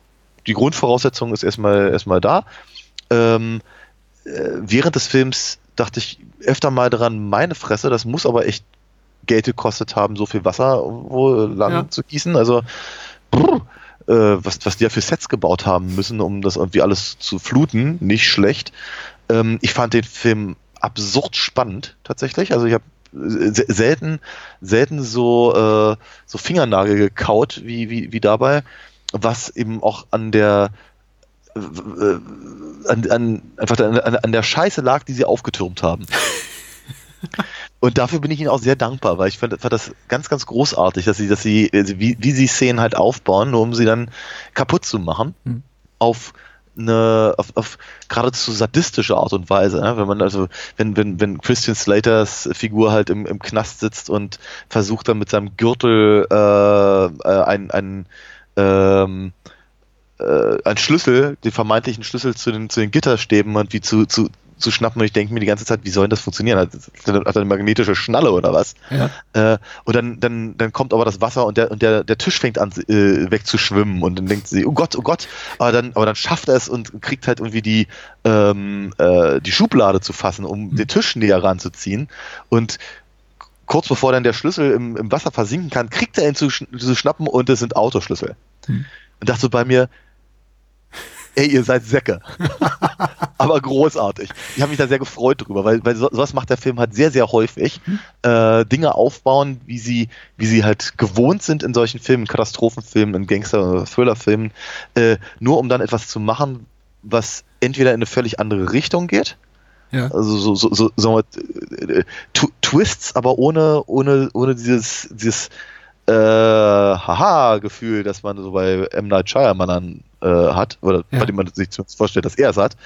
die Grundvoraussetzung ist erstmal erstmal da. Ähm, äh, während des Films dachte ich öfter mal dran, meine Fresse, das muss aber echt Geld gekostet haben, so viel Wasser wo lang ja. zu gießen. Also brr, äh, was, was die ja für Sets gebaut haben müssen, um das irgendwie alles zu fluten, nicht schlecht. Ähm, ich fand den Film absurd spannend tatsächlich. Also ich habe selten, selten so, äh, so Fingernagel gekaut wie, wie, wie dabei, was eben auch an der äh, an, an, einfach an, an der Scheiße lag, die sie aufgetürmt haben. [laughs] Und dafür bin ich ihnen auch sehr dankbar, weil ich fand, fand das ganz, ganz großartig, dass sie, dass sie, wie, wie sie Szenen halt aufbauen, nur um sie dann kaputt zu machen. Mhm. Auf eine auf, auf geradezu sadistische Art und Weise. Ne? Wenn man also, wenn, wenn, wenn Christian Slaters Figur halt im, im Knast sitzt und versucht dann mit seinem Gürtel äh, äh, ein, ein ähm, äh, ein Schlüssel, den vermeintlichen Schlüssel zu den, zu den Gitterstäben irgendwie zu, zu, zu schnappen und ich denke mir die ganze Zeit, wie soll denn das funktionieren? Hat, hat er eine magnetische Schnalle oder was? Ja. Äh, und dann, dann, dann kommt aber das Wasser und der, und der, der Tisch fängt an äh, wegzuschwimmen und dann denkt sie, oh Gott, oh Gott, aber dann, aber dann schafft er es und kriegt halt irgendwie die, ähm, äh, die Schublade zu fassen, um mhm. den Tisch näher ranzuziehen und kurz bevor dann der Schlüssel im, im Wasser versinken kann, kriegt er ihn zu, zu schnappen und es sind Autoschlüssel. Mhm. Und dachte so bei mir, ey, ihr seid Säcke. [laughs] Aber großartig. Ich habe mich da sehr gefreut drüber, weil, weil sowas macht der Film halt sehr, sehr häufig. Mhm. Äh, Dinge aufbauen, wie sie, wie sie halt gewohnt sind in solchen Filmen, Katastrophenfilmen, in Gangster- oder Thriller-Filmen, äh, nur um dann etwas zu machen, was entweder in eine völlig andere Richtung geht, ja. Also so, so, so, so äh, Twists, aber ohne, ohne, ohne dieses, dieses äh, Haha-Gefühl, das man so bei M. Night Shyamalan äh, hat, oder ja. bei dem man sich zumindest vorstellt, dass er es hat.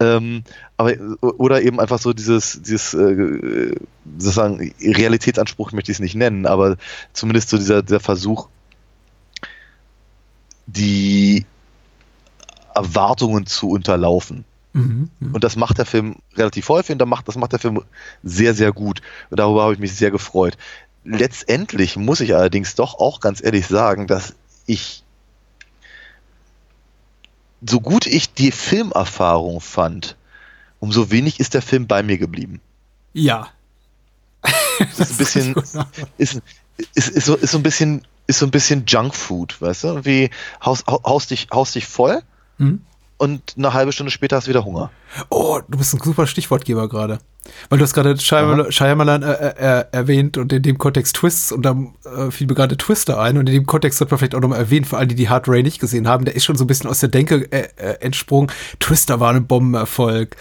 Ja. Ähm, aber, oder eben einfach so dieses, dieses äh, sozusagen Realitätsanspruch möchte ich es nicht nennen, aber zumindest so dieser, dieser Versuch, die Erwartungen zu unterlaufen. Mhm, mhm, und das macht der Film relativ häufig und das macht, das macht der Film sehr, sehr gut. Und darüber habe ich mich sehr gefreut. Letztendlich muss ich allerdings doch auch ganz ehrlich sagen, dass ich so gut ich die Filmerfahrung fand, umso wenig ist der Film bei mir geblieben. Ja. das ist ein bisschen, ist, ist, ist, so, ist so ein bisschen, ist so ein bisschen Junkfood, weißt du? Wie haust, haust dich, haust dich voll mhm und eine halbe Stunde später hast du wieder Hunger. Oh, du bist ein super Stichwortgeber gerade. Weil du hast gerade Shyamalan äh, äh, äh, erwähnt und in dem Kontext Twists und dann äh, fiel mir gerade Twister ein und in dem Kontext wird man vielleicht auch nochmal erwähnen, für alle, die die Hard Ray nicht gesehen haben, der ist schon so ein bisschen aus der Denke äh, äh, entsprungen. Twister war ein Bombenerfolg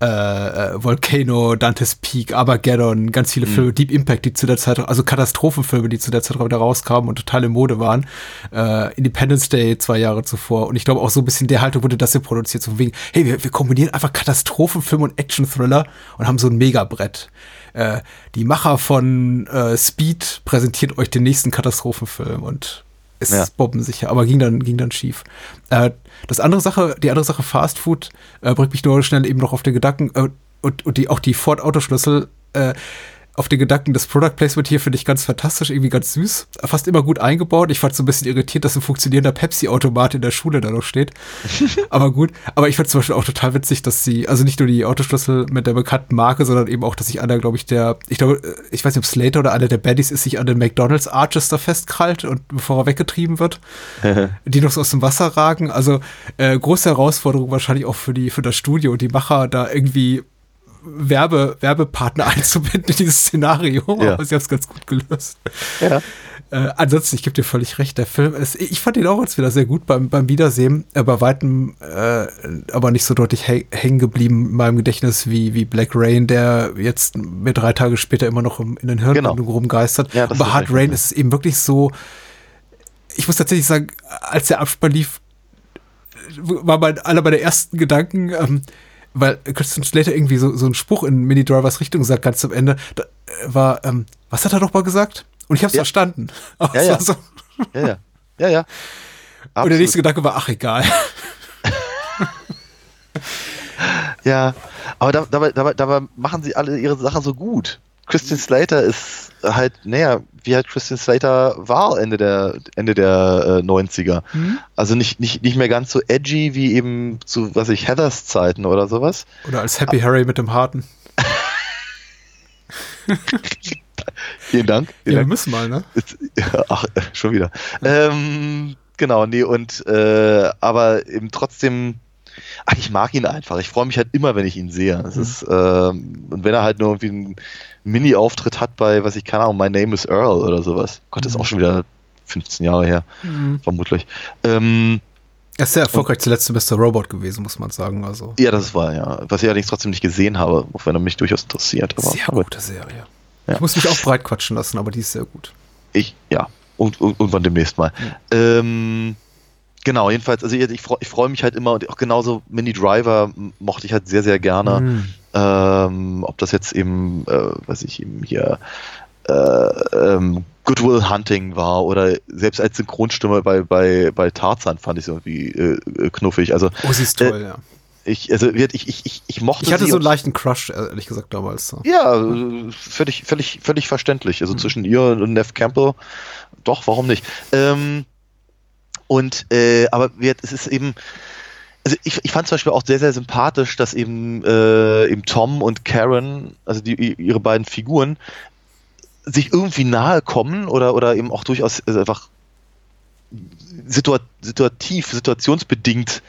äh, äh, Volcano, Dante's Peak, Armageddon, ganz viele mhm. Filme, Deep Impact, die zu der Zeit, also Katastrophenfilme, die zu der Zeit wieder rauskamen und total in Mode waren. Äh, Independence Day zwei Jahre zuvor. Und ich glaube auch so ein bisschen der Haltung wurde das hier produziert, so wegen, hey, wir, wir kombinieren einfach Katastrophenfilm und Action-Thriller und haben so ein Megabrett. Äh, die Macher von äh, Speed präsentiert euch den nächsten Katastrophenfilm und ist ja. bombensicher, aber ging dann, ging dann schief. Äh, das andere Sache, die andere Sache Fast Food, äh, bringt mich nur schnell eben noch auf den Gedanken, äh, und, und die, auch die Ford-Autoschlüssel, äh, auf den Gedanken des Product Placement hier finde ich ganz fantastisch, irgendwie ganz süß, fast immer gut eingebaut. Ich fand so ein bisschen irritiert, dass ein funktionierender Pepsi-Automat in der Schule da noch steht. [laughs] aber gut. Aber ich fand zum Beispiel auch total witzig, dass sie, also nicht nur die Autoschlüssel mit der bekannten Marke, sondern eben auch, dass sich einer, glaube ich, der, ich glaube, ich weiß nicht, ob Slater oder einer der Baddies ist, sich an den McDonalds Arches da festkrallt und bevor er weggetrieben wird, [laughs] die noch so aus dem Wasser ragen. Also äh, große Herausforderung wahrscheinlich auch für die, für das Studio und die Macher da irgendwie Werbe, Werbepartner [laughs] einzubinden in dieses Szenario. Ja. Aber sie haben es ganz gut gelöst. Ja. Äh, ansonsten, ich gebe dir völlig recht, der Film ist, ich fand ihn auch als wieder sehr gut beim, beim Wiedersehen, äh, bei weitem, äh, aber nicht so deutlich hä- hängen geblieben in meinem Gedächtnis wie, wie Black Rain, der jetzt mir drei Tage später immer noch im, in den Hirn Genau. rumgeistert. Ja, aber Hard Rain ist eben wirklich so, ich muss tatsächlich sagen, als der Abspann lief, war mein, einer meiner ersten Gedanken, ähm, weil Christian Slater irgendwie so, so einen Spruch in Mini Drivers Richtung sagt, ganz am Ende, da, äh, war, ähm, was hat er doch mal gesagt? Und ich habe es Ja. verstanden. [laughs] Ja, ja. so, Ja, ja. Ja, ja. und der Absolut. nächste Gedanke war, ach egal. [laughs] Ja, aber da, dabei, dabei, dabei machen sie alle ihre Sachen so gut. Christian Slater ist halt, naja, wie halt Christian Slater war Ende der, Ende der äh, 90er. Also nicht, nicht, nicht mehr ganz so edgy wie eben zu, was ich, Heathers Zeiten oder sowas. Oder als Happy Harry mit dem Harten. [laughs] Vielen Dank. Ja, Vielen wir Dank. müssen mal, ne? Ja, [laughs] Ach, schon wieder. Ähm, genau, nee, und äh, aber eben trotzdem, ach, ich mag ihn einfach. Ich freue mich halt immer, wenn ich ihn sehe. Es ist, ähm, und wenn er halt nur irgendwie einen Mini-Auftritt hat bei, was ich keine Ahnung, My Name is Earl oder sowas. Gott, das ist auch schon wieder 15 Jahre her, vermutlich. Ähm, Er ist sehr erfolgreich zuletzt Mr. Robot gewesen, muss man sagen. Also ja, das war ja, was ich allerdings trotzdem nicht gesehen habe, auch wenn er mich durchaus interessiert. Aber, sehr gute Serie. Ja. Ich muss mich auch breit quatschen lassen, aber die ist sehr gut. Ich, ja, und, und irgendwann demnächst mal. Ähm, genau, jedenfalls, also ich, ich freue freu mich halt immer und auch genauso Mini Driver mochte ich halt sehr, sehr gerne. Mhm. Ähm, ob das jetzt eben, äh, was ich eben hier, äh, ähm, Goodwill Hunting war oder selbst als Synchronstimme bei, bei, bei Tarzan fand ich es irgendwie äh, äh, knuffig. Also Oh, sie ist toll, ja. ich, also ich, ich, ich, ich mochte Ich hatte so einen leichten Crush, ehrlich gesagt, damals. So. ja, äh, völlig, völlig, völlig verständlich. Also zwischen ihr und Neff Campbell, doch, warum nicht? Ähm, und, äh, aber wir- es ist eben, also ich, ich fand zum Beispiel auch sehr, sehr sympathisch, dass eben, äh, eben Tom und Karen, also die, ihre beiden Figuren, sich irgendwie nahe kommen oder, oder eben auch durchaus also einfach situa situativ, situationsbedingt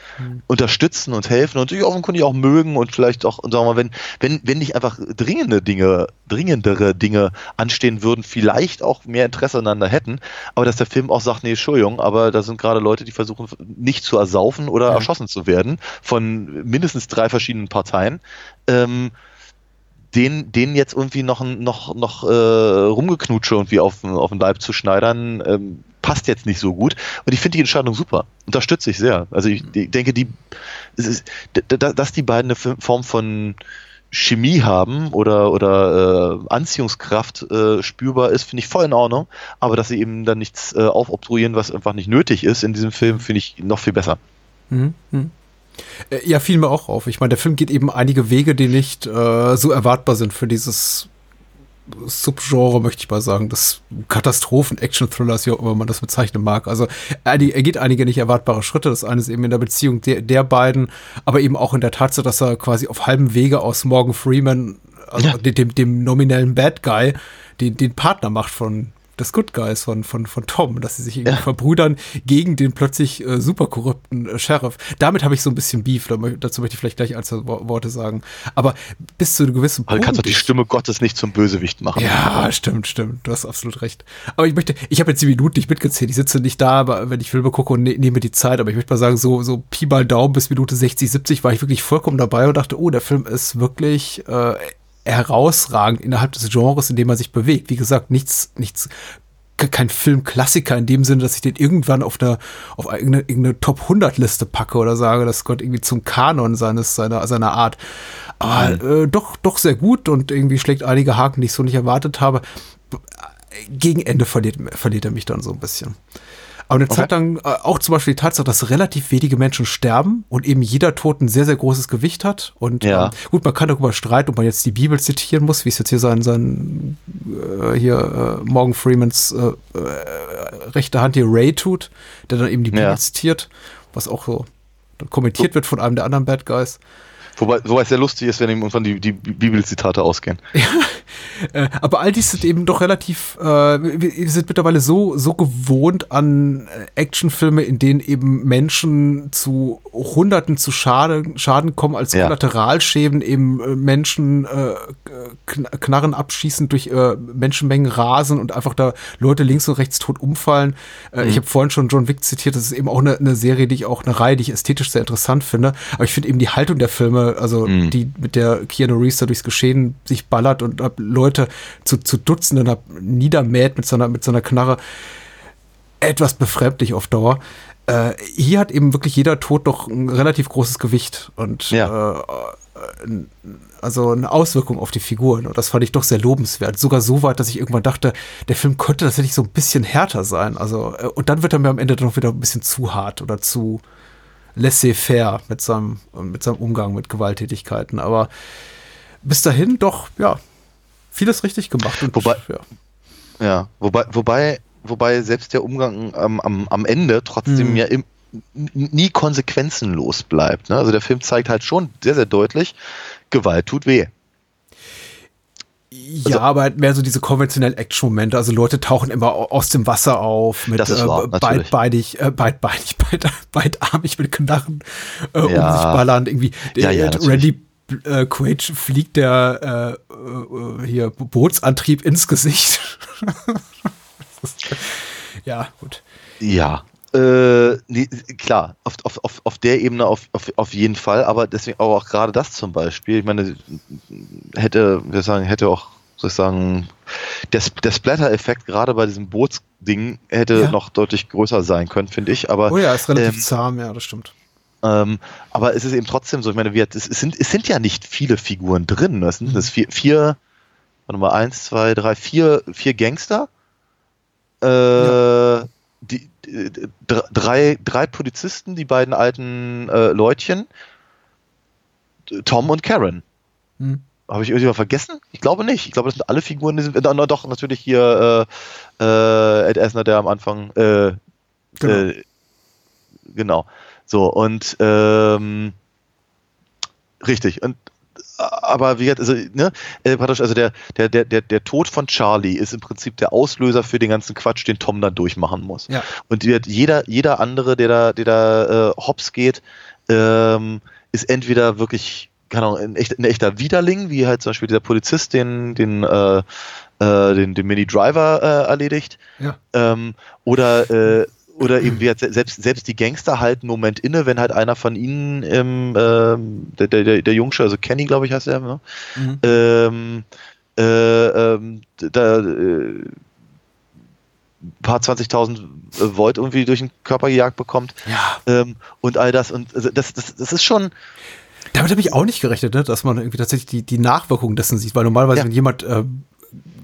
unterstützen und helfen und sich offenkundig auch mögen und vielleicht auch, sagen wir mal, wenn, wenn, wenn nicht einfach dringende Dinge, dringendere Dinge anstehen würden, vielleicht auch mehr Interesse aneinander hätten, aber dass der Film auch sagt, nee, Entschuldigung, aber da sind gerade Leute, die versuchen nicht zu ersaufen oder erschossen zu werden von mindestens drei verschiedenen Parteien. Ähm, den, denen jetzt irgendwie noch, noch, noch äh, rumgeknutsche irgendwie auf, den- auf den Leib zu schneidern, ähm, passt jetzt nicht so gut. Und ich finde die Entscheidung super. Unterstütze ich sehr. Also ich, ich denke, die, ist, dass die beiden eine Form von Chemie haben oder, oder äh, Anziehungskraft äh, spürbar ist, finde ich voll in Ordnung. Aber dass sie eben dann nichts äh, aufobtruieren, was einfach nicht nötig ist in diesem Film, finde ich noch viel besser. Mhm. mhm. Äh, Ja, fiel mir auch auf. Ich meine, der Film geht eben einige Wege, die nicht äh, so erwartbar sind für dieses Subgenre, möchte ich mal sagen, des Katastrophen-Action-Thrillers, wie auch immer man das bezeichnen mag. Also er geht einige nicht erwartbare Schritte. Das eine ist eben in der Beziehung der, der beiden, aber eben auch in der Tatsache, dass er quasi auf halbem Wege aus Morgan Freeman, also Ja. dem, dem, dem nominellen Bad Guy, den, den Partner macht von des Good Guys von, von, von Tom, dass sie sich irgendwie Ja. verbrüdern gegen den plötzlich äh, super korrupten äh, Sheriff. Damit habe ich so ein bisschen Beef, dazu möchte ich vielleicht gleich ein, zwei Wo- Worte sagen. Aber bis zu einem gewissen Aber du kannst doch die Stimme Gottes nicht zum Bösewicht machen. ja, stimmt, stimmt. Du hast absolut recht. Aber ich möchte, ich habe jetzt die Minuten nicht mitgezählt. Ich sitze nicht da, aber wenn ich Filme gucke und ne, nehme die Zeit. Aber ich möchte mal sagen, so, so Pi mal Daumen bis Minute 60, 70 war ich wirklich vollkommen dabei und dachte, oh, der Film ist wirklich äh, herausragend innerhalb des Genres, in dem er sich bewegt. Wie gesagt, nichts, nichts, ke- kein Filmklassiker in dem Sinne, dass ich den irgendwann auf eine, auf irgendeine, irgendeine Top 100 Liste packe oder sage, das gehört irgendwie zum Kanon seines, seiner, seiner Art. Aber äh, doch, doch sehr gut und irgendwie schlägt einige Haken, die ich so nicht erwartet habe. Gegen Ende verliert, verliert er mich dann so ein bisschen. Aber eine Okay. Zeit lang äh, auch zum Beispiel die Tatsache, dass relativ wenige Menschen sterben und eben jeder Tod ein sehr, sehr großes Gewicht hat. Und Ja. ähm, gut, man kann darüber streiten, ob man jetzt die Bibel zitieren muss, wie es jetzt hier sein, sein äh, hier äh, Morgan Freemans äh, äh, rechte Hand hier Ray tut, der dann eben die Bibel Ja. zitiert, was auch so dann kommentiert wird von einem der anderen Bad Guys. Wobei, wobei es sehr lustig ist, wenn ihm irgendwann die, die Bibelzitate ausgehen. [laughs] Äh, aber all dies sind eben doch relativ, äh, wir wir sind mittlerweile so, so gewohnt an äh, Actionfilme, in denen eben Menschen zu Hunderten zu Schaden, Schaden kommen, als Ja. Kollateralschäden eben äh, Menschen äh, Kn Knarren abschießen, durch äh, Menschenmengen rasen und einfach da Leute links und rechts tot umfallen. Äh, Mhm. Ich habe vorhin schon John Wick zitiert, das ist eben auch eine, eine Serie, die ich auch, eine Reihe, die ich ästhetisch sehr interessant finde. Aber ich finde eben die Haltung der Filme, also Mhm. die mit der Keanu Reeves da durchs Geschehen sich ballert und ab Leute zu, zu Dutzenden ab niedermäht mit seiner, mit seiner Knarre, etwas befremdlich auf Dauer. Äh, hier hat eben wirklich jeder Tod doch ein relativ großes Gewicht und Ja. äh, äh, also eine Auswirkung auf die Figuren. Und das fand ich doch sehr lobenswert. Sogar so weit, dass ich irgendwann dachte, der Film könnte tatsächlich so ein bisschen härter sein. Also, äh, und dann wird er mir am Ende dann noch wieder ein bisschen zu hart oder zu laissez-faire mit seinem, mit seinem Umgang mit Gewalttätigkeiten. Aber bis dahin doch, ja, vieles richtig gemacht. Und, Wobei- ja. Ja, wobei, wobei, wobei selbst der Umgang am, am, am Ende trotzdem Mhm. ja im, nie konsequenzenlos bleibt. Ne? Also der Film zeigt halt schon sehr, sehr deutlich, Gewalt tut weh. Ja, aber halt mehr so diese konventionellen Action-Momente. Also Leute tauchen immer au- aus dem Wasser auf mit wahr, äh, beidbeinig, äh, [laughs] beidbeinig, beid, beidarmig mit Knarren äh, um Ja. sich ballern. Irgendwie Ja, ja. Randy äh, Quaid fliegt der äh, äh, hier Bootsantrieb ins Gesicht. [laughs] Das [laughs] ja, gut. Ja. Äh, nee, klar, auf, auf, auf, auf der Ebene auf, auf, auf jeden Fall, aber deswegen aber auch gerade das zum Beispiel, ich meine, hätte, wir sagen, hätte auch, soll ich sagen, der, der Splatter-Effekt gerade bei diesem Bootsding hätte Ja. noch deutlich größer sein können, finde ich, aber Oh ja, ist relativ ähm, zahm, ja, das stimmt. Ähm, aber es ist eben trotzdem so, ich meine, wir, es, es, sind, es sind ja nicht viele Figuren drin. Es sind das vier, vier, warte mal, eins, zwei, drei, vier, vier Gangster. Äh, die, die, dr- drei, drei Polizisten, die beiden alten äh, Leutchen, Tom und Karen. Hm. Habe ich irgendjemand vergessen? Ich glaube nicht. Ich glaube, das sind alle Figuren. Die sind, na, na, doch, natürlich hier äh, äh, Ed Asner, der am Anfang äh, Genau. äh, genau. So, und ähm, richtig. Und aber wie gesagt, also, ne, äh, praktisch, also der, der, der, der, der Tod von Charlie ist im Prinzip der Auslöser für den ganzen Quatsch, den Tom dann durchmachen muss. Ja. Und jeder, jeder andere, der da, der da äh, hops geht, ähm, ist entweder wirklich, keine Ahnung, ein, echt, ein echter Widerling, wie halt zum Beispiel dieser Polizist, den, den, äh, äh, den, den Mini-Driver äh, erledigt, Ja. ähm, oder äh, oder eben wie se- selbst selbst die Gangster halten einen Moment inne, wenn halt einer von ihnen ähm, ähm, der, der, der Jungsche, also Kenny, glaube ich, heißt er, ne? Mhm. ähm, äh, ähm, da äh, ein paar 20.000 Volt irgendwie durch den Körper gejagt bekommt Ja. ähm, und all das und also das, das, das ist schon Damit habe ich auch nicht gerechnet, ne? dass man irgendwie tatsächlich die, die Nachwirkungen dessen sieht, weil normalerweise, Ja. wenn jemand äh,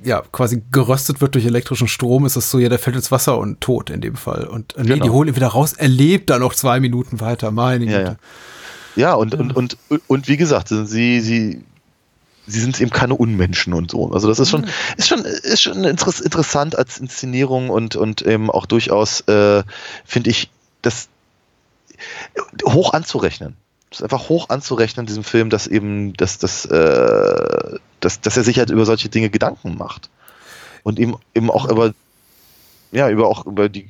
ja quasi geröstet wird durch elektrischen Strom, ist das so, ja, der fällt ins Wasser und tot in dem Fall. Und äh, nee, Genau. die holen ihn wieder raus, er lebt da noch zwei Minuten weiter, meine Ja, Güte. Ja, und, und, und, und wie gesagt, sie, sie, sie sind eben keine Unmenschen und so. Also das ist schon, ist schon, ist schon interess interessant als Inszenierung und, und eben auch durchaus, äh, finde ich, das hoch anzurechnen. Ist einfach hoch anzurechnen, diesem Film, dass eben, dass, dass, äh, dass, dass er sich halt über solche Dinge Gedanken macht. Und eben, eben auch über, ja, über auch über die,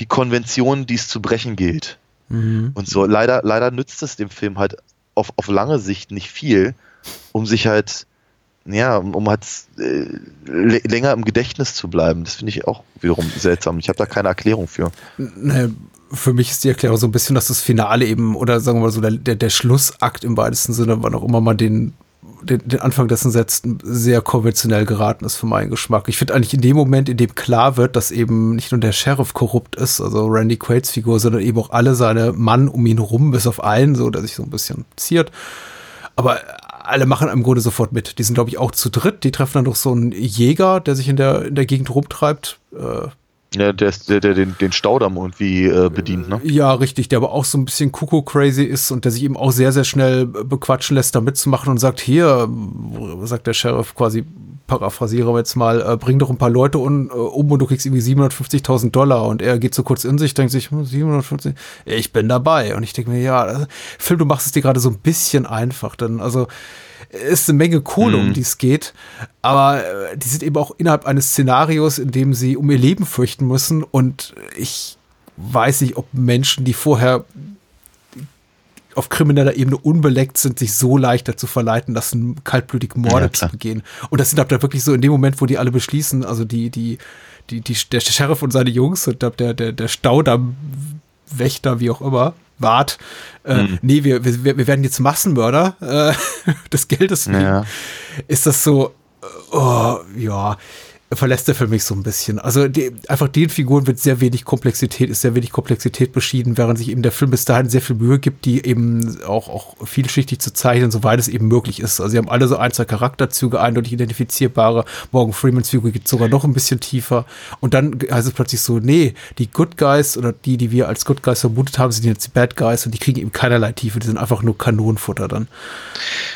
die Konventionen, die es zu brechen gilt. Mhm. Und so, leider, leider nützt es dem Film halt auf, auf lange Sicht nicht viel, um sich halt, ja, um, halt äh, lä- länger im Gedächtnis zu bleiben. Das finde ich auch wiederum seltsam. Ich habe da keine Erklärung für. Ne, für mich ist die Erklärung so ein bisschen, dass das Finale eben, oder sagen wir mal so, der, der, der Schlussakt im weitesten Sinne, wann auch immer man den, den, den Anfang dessen setzt, sehr konventionell geraten ist für meinen Geschmack. Ich finde eigentlich in dem Moment, in dem klar wird, dass eben nicht nur der Sheriff korrupt ist, also Randy Quaid's Figur, sondern eben auch alle seine Mann um ihn rum, bis auf einen, so, der sich so ein bisschen ziert. Aber alle machen im Grunde sofort mit. Die sind, glaube ich, auch zu dritt. Die treffen dann noch so einen Jäger, der sich in der, in der Gegend rumtreibt. Äh, Ja, der, ist, der, der den, den Staudamm irgendwie äh, bedient, ne? Ja, richtig, der aber auch so ein bisschen Kuckuck-crazy ist und der sich eben auch sehr, sehr schnell bequatschen lässt, da mitzumachen und sagt, hier, sagt der Sheriff quasi, paraphrasiere jetzt mal, äh, bring doch ein paar Leute un, äh, um und du kriegst irgendwie 750.000 Dollar. Und er geht so kurz in sich, denkt sich, hm, 750, ich bin dabei. Und ich denke mir, ja, also, Film, du machst es dir gerade so ein bisschen einfach, denn also ist eine Menge Kohle, um Mhm. die es geht, aber äh, die sind eben auch innerhalb eines Szenarios, in dem sie um ihr Leben fürchten müssen. Und ich weiß nicht, ob Menschen, die vorher auf krimineller Ebene unbeleckt sind, sich so leicht dazu verleiten lassen, kaltblütig Morde Ja, zu begehen. Und das sind ab da wirklich so in dem Moment, wo die alle beschließen, also die, die, die, die der Sheriff und seine Jungs und der, der, der Staudammwächter, wie auch immer, Wart, äh, Mhm. nee, wir, wir, wir werden jetzt Massenmörder äh, [laughs] des Geldes. Ja. Ist das so, äh, oh, ja, verlässt er für mich so ein bisschen. Also die, einfach den Figuren wird sehr wenig Komplexität, ist sehr wenig Komplexität beschieden, während sich eben der Film bis dahin sehr viel Mühe gibt, die eben auch, auch vielschichtig zu zeichnen, soweit es eben möglich ist. Also sie haben alle so ein, zwei Charakterzüge, eindeutig identifizierbare. Morgan Freemans Figur geht sogar noch ein bisschen tiefer. Und dann heißt es plötzlich so, nee, die Good Guys oder die, die wir als Good Guys vermutet haben, sind jetzt die Bad Guys und die kriegen eben keinerlei Tiefe, die sind einfach nur Kanonenfutter dann.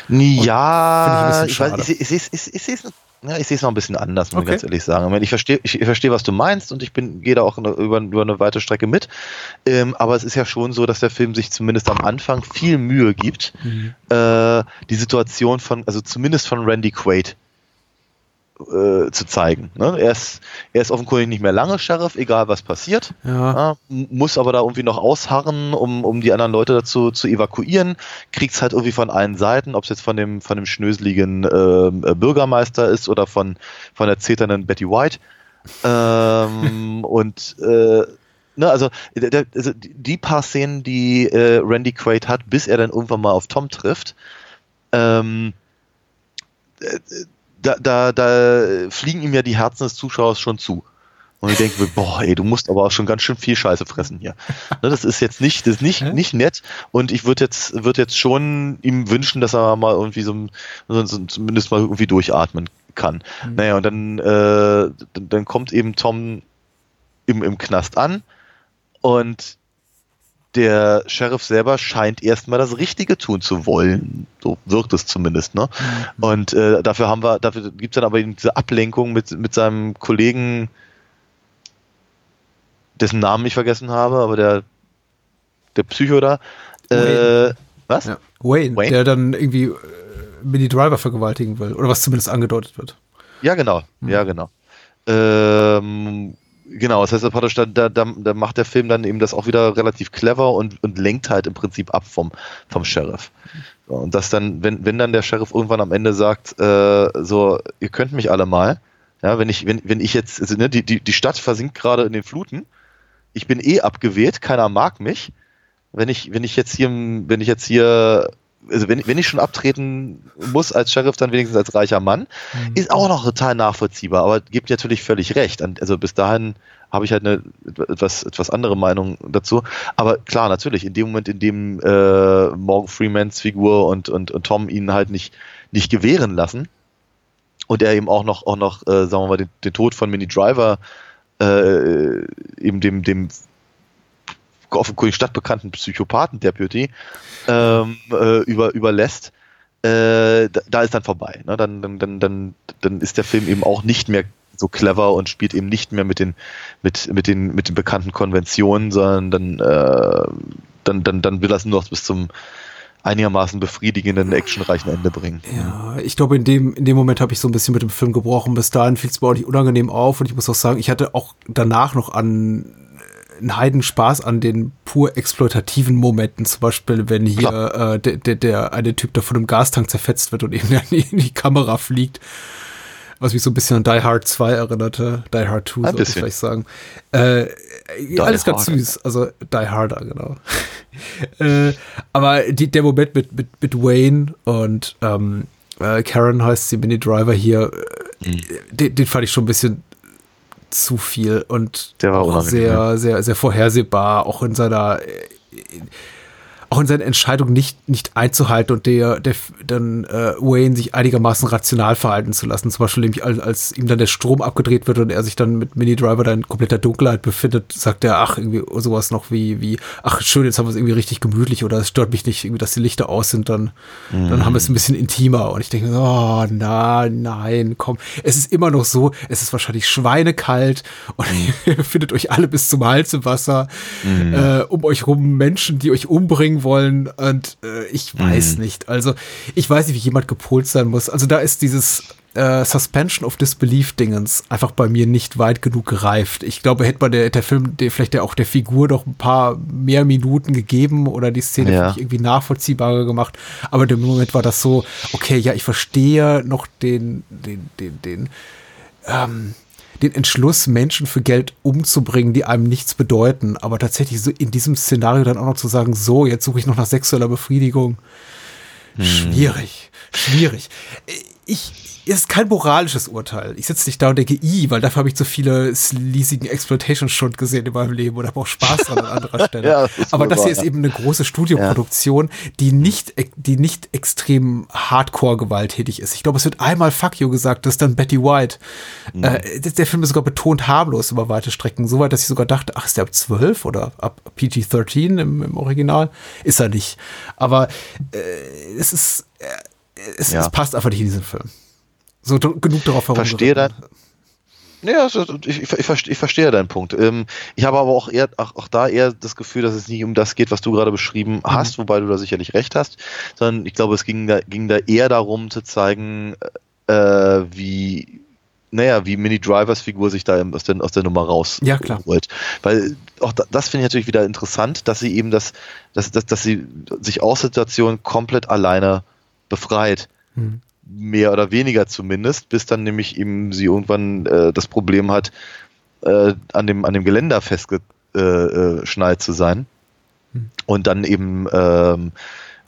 Ja, ich ich, weiß, ich, ich, ich, ich, ich es ja, ich sehe es noch ein bisschen anders, muss Okay. ich ganz ehrlich sagen. Ich, verstehe, ich, ich verstehe, was du meinst und ich bin, gehe da auch eine, über, über eine weite Strecke mit. Ähm, aber es ist ja schon so, dass der Film sich zumindest am Anfang viel Mühe gibt, äh, die Situation von, also zumindest von Randy Quaid äh, zu zeigen. Ne? Er, ist, er ist offenkundig nicht mehr lange Sheriff, egal was passiert. Ja. Ja, m- muss aber da irgendwie noch ausharren, um, um die anderen Leute dazu zu evakuieren. Kriegt's halt irgendwie von allen Seiten, ob es jetzt von dem, von dem schnöseligen ähm, äh, Bürgermeister ist oder von, von der zeternden Betty White. Ähm, [laughs] und äh, ne, also, der, also die paar Szenen, die äh, Randy Quaid hat, bis er dann irgendwann mal auf Tom trifft, ähm, äh, da, da, da fliegen ihm ja die Herzen des Zuschauers schon zu. Und ich denke mir, boah, ey, du musst aber auch schon ganz schön viel Scheiße fressen hier. Ne, das ist jetzt nicht, das ist nicht, nicht nett. Und ich würde jetzt, würde jetzt schon ihm wünschen, dass er mal irgendwie so, so, so zumindest mal irgendwie durchatmen kann. Naja, und dann, äh, dann, dann kommt eben Tom im, im Knast an und der Sheriff selber scheint erstmal das Richtige tun zu wollen. So wirkt es zumindest, ne? Und äh, dafür haben wir, dafür gibt's dann aber eben diese Ablenkung mit, mit seinem Kollegen, dessen Namen ich vergessen habe, aber der, der Psycho da. Äh, was? Ja. Wayne, Wayne? der dann irgendwie äh, Minnie Driver vergewaltigen will. Oder was zumindest angedeutet wird. Ja, genau. Ja, genau. Ähm, genau, das heißt, praktisch, da, da, da macht der Film dann eben das auch wieder relativ clever und, und lenkt halt im Prinzip ab vom, vom Sheriff. Und das dann, wenn, wenn dann der Sheriff irgendwann am Ende sagt, äh, so, ihr könnt mich alle mal, ja, wenn ich, wenn, wenn ich jetzt, also, ne, die, die, die Stadt versinkt gerade in den Fluten, ich bin eh abgewählt, keiner mag mich. Wenn ich, wenn ich jetzt hier, wenn ich jetzt hier, also wenn, wenn ich schon abtreten muss als Sheriff, dann wenigstens als reicher Mann, ist auch noch total nachvollziehbar, aber gibt natürlich völlig recht. Also bis dahin habe ich halt eine etwas, etwas andere Meinung dazu. Aber klar, natürlich, in dem Moment, in dem äh, Morgan Freemans Figur und, und, und Tom ihn halt nicht, nicht gewähren lassen und er eben auch noch, auch noch äh, sagen wir mal, den, den Tod von Mini Driver äh, eben dem, dem offenkundig stadtbekannten Psychopathen-Deputy ähm, äh, über, überlässt, äh, da, da ist dann vorbei. Ne? Dann, dann, dann, dann, dann ist der Film eben auch nicht mehr so clever und spielt eben nicht mehr mit den, mit, mit den, mit den bekannten Konventionen, sondern dann, äh, dann, dann, dann will es nur noch bis zum einigermaßen befriedigenden, actionreichen Ende bringen. Ja, ich glaube, in dem, in dem Moment habe ich so ein bisschen mit dem Film gebrochen. Bis dahin fiel es mir auch nicht unangenehm auf. Und ich muss auch sagen, ich hatte auch danach noch an einen Heidenspaß an den pur exploitativen Momenten. Zum Beispiel, wenn hier äh, der, der, der eine Typ da von einem Gastank zerfetzt wird und eben [laughs] in die Kamera fliegt. Was mich so ein bisschen an Die Hard 2 erinnerte. Die Hard 2, Ein sollte ich vielleicht sagen. Äh, alles ganz süß. Also Die Harder, genau. [laughs] äh, aber die, der Moment mit, mit, mit Wayne und ähm, äh, Karen heißt sie, Mini Driver hier, äh, Mhm. den, den fand ich schon ein bisschen zu viel und sehr, sehr, sehr vorhersehbar, auch in seiner, äh, auch in seinen Entscheidungen nicht, nicht einzuhalten und der, der dann äh, Wayne sich einigermaßen rational verhalten zu lassen. Zum Beispiel nämlich als, als ihm dann der Strom abgedreht wird und er sich dann mit Mini Driver dann in kompletter Dunkelheit befindet, sagt er, ach, irgendwie sowas noch wie, wie, ach schön, jetzt haben wir es irgendwie richtig gemütlich oder es stört mich nicht, irgendwie, dass die Lichter aus sind, dann, mhm. dann haben wir es ein bisschen intimer. Und ich denke, oh nein, nein, komm. Es ist immer noch so, es ist wahrscheinlich schweinekalt und mhm. [laughs] ihr findet euch alle bis zum Hals im Wasser. Mhm. Äh, um euch rum Menschen, die euch umbringen wollen. Und äh, ich weiß mhm. nicht. Also, ich weiß nicht, wie jemand gepolt sein muss. Also, da ist dieses äh, Suspension of Disbelief-Dingens einfach bei mir nicht weit genug gereift. Ich glaube, hätte man der, der Film der, vielleicht der, auch der Figur noch ein paar mehr Minuten gegeben oder die Szene ja. irgendwie nachvollziehbarer gemacht. Aber im Moment war das so, okay, ja, ich verstehe noch den, den, den, den, ähm, den Entschluss, Menschen für Geld umzubringen, die einem nichts bedeuten. Aber tatsächlich so in diesem Szenario dann auch noch zu sagen, so, jetzt suche ich noch nach sexueller Befriedigung. Hm. Schwierig, schwierig. Ich, ist kein moralisches Urteil. Ich sitze nicht da und denke, i, weil dafür habe ich zu viele sleasigen Exploitation-Stunden gesehen in meinem Leben oder habe auch Spaß dran an anderer [laughs] Stelle. ja, das Aber das hier ist eben eine große Studioproduktion, ja. die nicht, die nicht extrem hardcore gewalttätig ist. Ich glaube, es wird einmal Fuck you gesagt, das ist dann Betty White. Mhm. Äh, der Film ist sogar betont harmlos über weite Strecken, soweit, dass ich sogar dachte, ach, ist der ab 12 oder ab PG-13 im, im, Original? Ist er nicht. Aber äh, es ist, äh, es, ja. es passt einfach nicht in diesen Film. So genug darauf. Verstehe dein, ja, also ich, ich, ich, ich, verstehe deinen Punkt. Ähm, ich habe aber auch, eher, auch, auch, da eher das Gefühl, dass es nicht um das geht, was du gerade beschrieben mhm. hast, wobei du da sicherlich recht hast, sondern ich glaube, es ging da, ging da eher darum zu zeigen, äh, wie, naja, wie Mini Drivers Figur sich da aus der, aus der Nummer raus ja, klar. holt. Weil auch da, das finde ich natürlich wieder interessant, dass sie eben das, dass, dass, dass sie sich aus Situationen komplett alleine befreit. Mhm mehr oder weniger zumindest, bis dann nämlich eben sie irgendwann äh, das Problem hat, äh, an, dem, an dem Geländer festgeschnallt zu sein. Hm. Und dann eben ähm,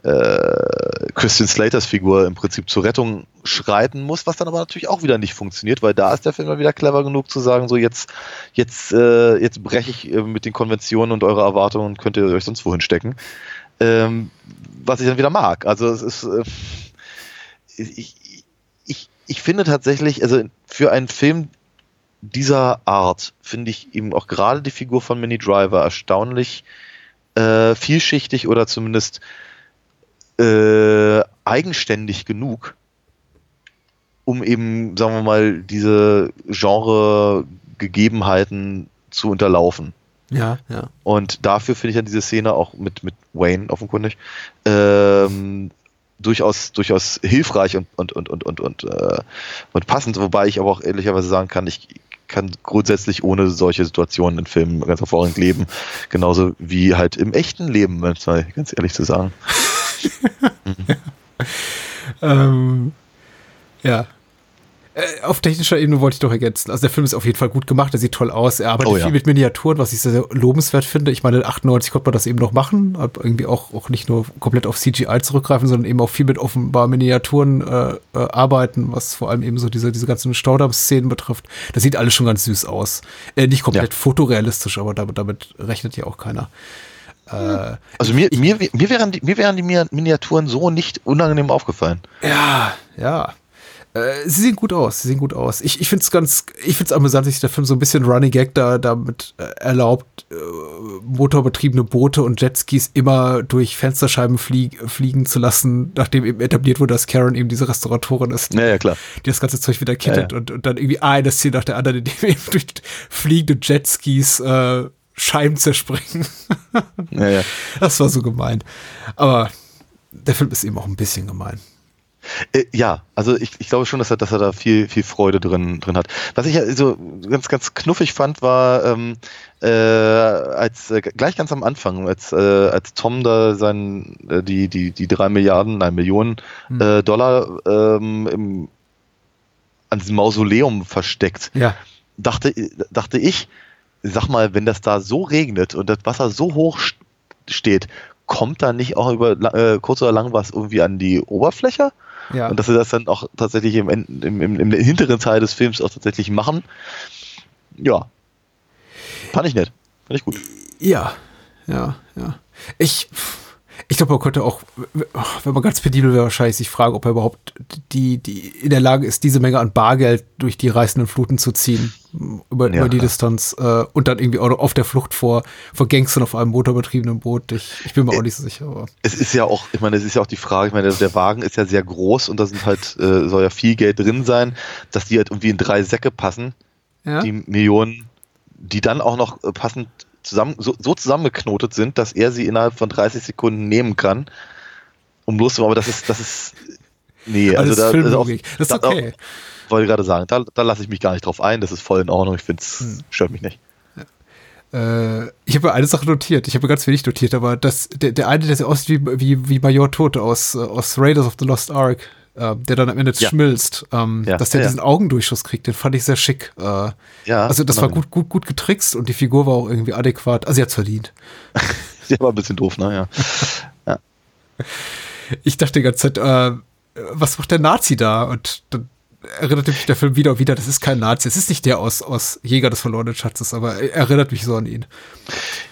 äh, Christian Slaters Figur im Prinzip zur Rettung schreiten muss, was dann aber natürlich auch wieder nicht funktioniert, weil da ist der Film mal wieder clever genug zu sagen, so jetzt, jetzt, äh, jetzt breche ich äh, mit den Konventionen und eure Erwartungen könnt ihr euch sonst wohin stecken. Ähm, was ich dann wieder mag. Also es ist äh, ich, ich, ich finde tatsächlich, also für einen Film dieser Art finde ich eben auch gerade die Figur von Mini Driver erstaunlich äh, vielschichtig oder zumindest äh, eigenständig genug, um eben, sagen wir mal, diese Genre-Gegebenheiten zu unterlaufen. Ja, ja. Und dafür finde ich dann diese Szene auch mit, mit Wayne offenkundig ähm, durchaus, durchaus hilfreich und, und, und, und, und, und, äh, und passend, wobei ich aber auch ehrlicherweise sagen kann, ich kann grundsätzlich ohne solche Situationen in Filmen ganz hervorragend leben. Genauso wie halt im echten Leben, manchmal, ganz ehrlich zu sagen. [laughs] ähm, ja, äh, auf technischer Ebene wollte ich doch ergänzen. Also der Film ist auf jeden Fall gut gemacht, er sieht toll aus, er arbeitet oh, ja. viel mit Miniaturen, was ich sehr, lobenswert finde. Ich meine, 98 konnte man das eben noch machen, irgendwie auch, auch nicht nur komplett auf CGI zurückgreifen, sondern eben auch viel mit offenbar Miniaturen äh, äh, arbeiten, was vor allem eben so diese, diese ganzen Staudamm-Szenen betrifft. Das sieht alles schon ganz süß aus. Äh, nicht komplett ja. fotorealistisch, aber damit, damit rechnet ja auch keiner. Äh, also mir, ich, mir, mir, wären die, mir wären die Miniaturen so nicht unangenehm aufgefallen. Ja, ja. Äh, sie sehen gut aus, sie sehen gut aus. Ich, ich finde es ganz, ich finde es amüsant, dass sich der Film so ein bisschen Running Gag da damit äh, erlaubt, äh, motorbetriebene Boote und Jetskis immer durch Fensterscheiben flieg, fliegen zu lassen, nachdem eben etabliert wurde, dass Karen eben diese Restauratorin ist, die, ja, ja, klar. die das ganze Zeug wieder kittet ja, Und, und dann irgendwie eine Szene nach der anderen, in dem eben durch fliegende Jetskis äh, Scheiben zerspringen. ja, ja. Das war so gemein. Aber der Film ist eben auch ein bisschen gemein. Äh, ja, also ich, ich glaube schon, dass er, dass er da viel, viel Freude drin, drin hat. Was ich so ganz, ganz knuffig fand, war, ähm, äh, als äh, gleich ganz am Anfang, als, äh, als Tom da sein, äh, die, die, die drei Milliarden, nein, Millionen hm. äh, Dollar ähm, im, an diesem Mausoleum versteckt, ja. dachte, dachte ich, sag mal, wenn das da so regnet und das Wasser so hoch steht, kommt da nicht auch über äh, kurz oder lang was irgendwie an die Oberfläche? Ja. Und dass sie das dann auch tatsächlich im, im, im, im hinteren Teil des Films auch tatsächlich machen. Ja. Fand ich nett. Fand ich gut. Ja, ja, ja. Ich, Ich glaube, man könnte auch, wenn man ganz penibel wäre, wahrscheinlich sich fragen, ob er überhaupt die, die in der Lage ist, diese Menge an Bargeld durch die reißenden Fluten zu ziehen, über, Ja, über die. Distanz äh, und dann irgendwie auch noch auf der Flucht vor, vor Gangstern auf einem motorbetriebenen Boot. Ich, ich bin mir auch nicht so sicher. Aber. Es ist ja auch, ich meine, es ist ja auch die Frage, ich meine, der Wagen ist ja sehr groß und da sind halt, äh, soll ja viel Geld drin sein, dass die halt irgendwie in drei Säcke passen, Ja? die Millionen, die dann auch noch äh, passend zusammen, so, so zusammengeknotet sind, dass er sie innerhalb von 30 Sekunden nehmen kann, um loszumachen. Aber das ist, das ist, nee, [laughs] Also also das da, ist also auch-. Das ist da- okay. wollte gerade sagen, da, da lasse ich mich gar nicht drauf ein, das ist voll in Ordnung, ich finde es, Hm. stört mich nicht. Äh, ich habe eine Sache notiert. Ich habe ganz wenig notiert, aber das, der, der eine, der sieht aus wie, wie, wie Major Tote aus, äh, aus Raiders of the Lost Ark, äh, der dann am Ende Ja. schmilzt, ähm, Ja, dass der ja. diesen Augendurchschuss kriegt, den fand ich sehr schick. Äh, Ja, also das war genau. gut, gut, gut getrickst und die Figur war auch irgendwie adäquat. Also sie hat's verdient. [laughs] Der war ein bisschen doof, ne, ja. Ich dachte die ganze Zeit, äh, was macht der Nazi da? Und dann erinnerte mich der Film wieder und wieder, das ist kein Nazi. Es ist nicht der aus, aus Jäger des verlorenen Schatzes, aber er erinnert mich so an ihn.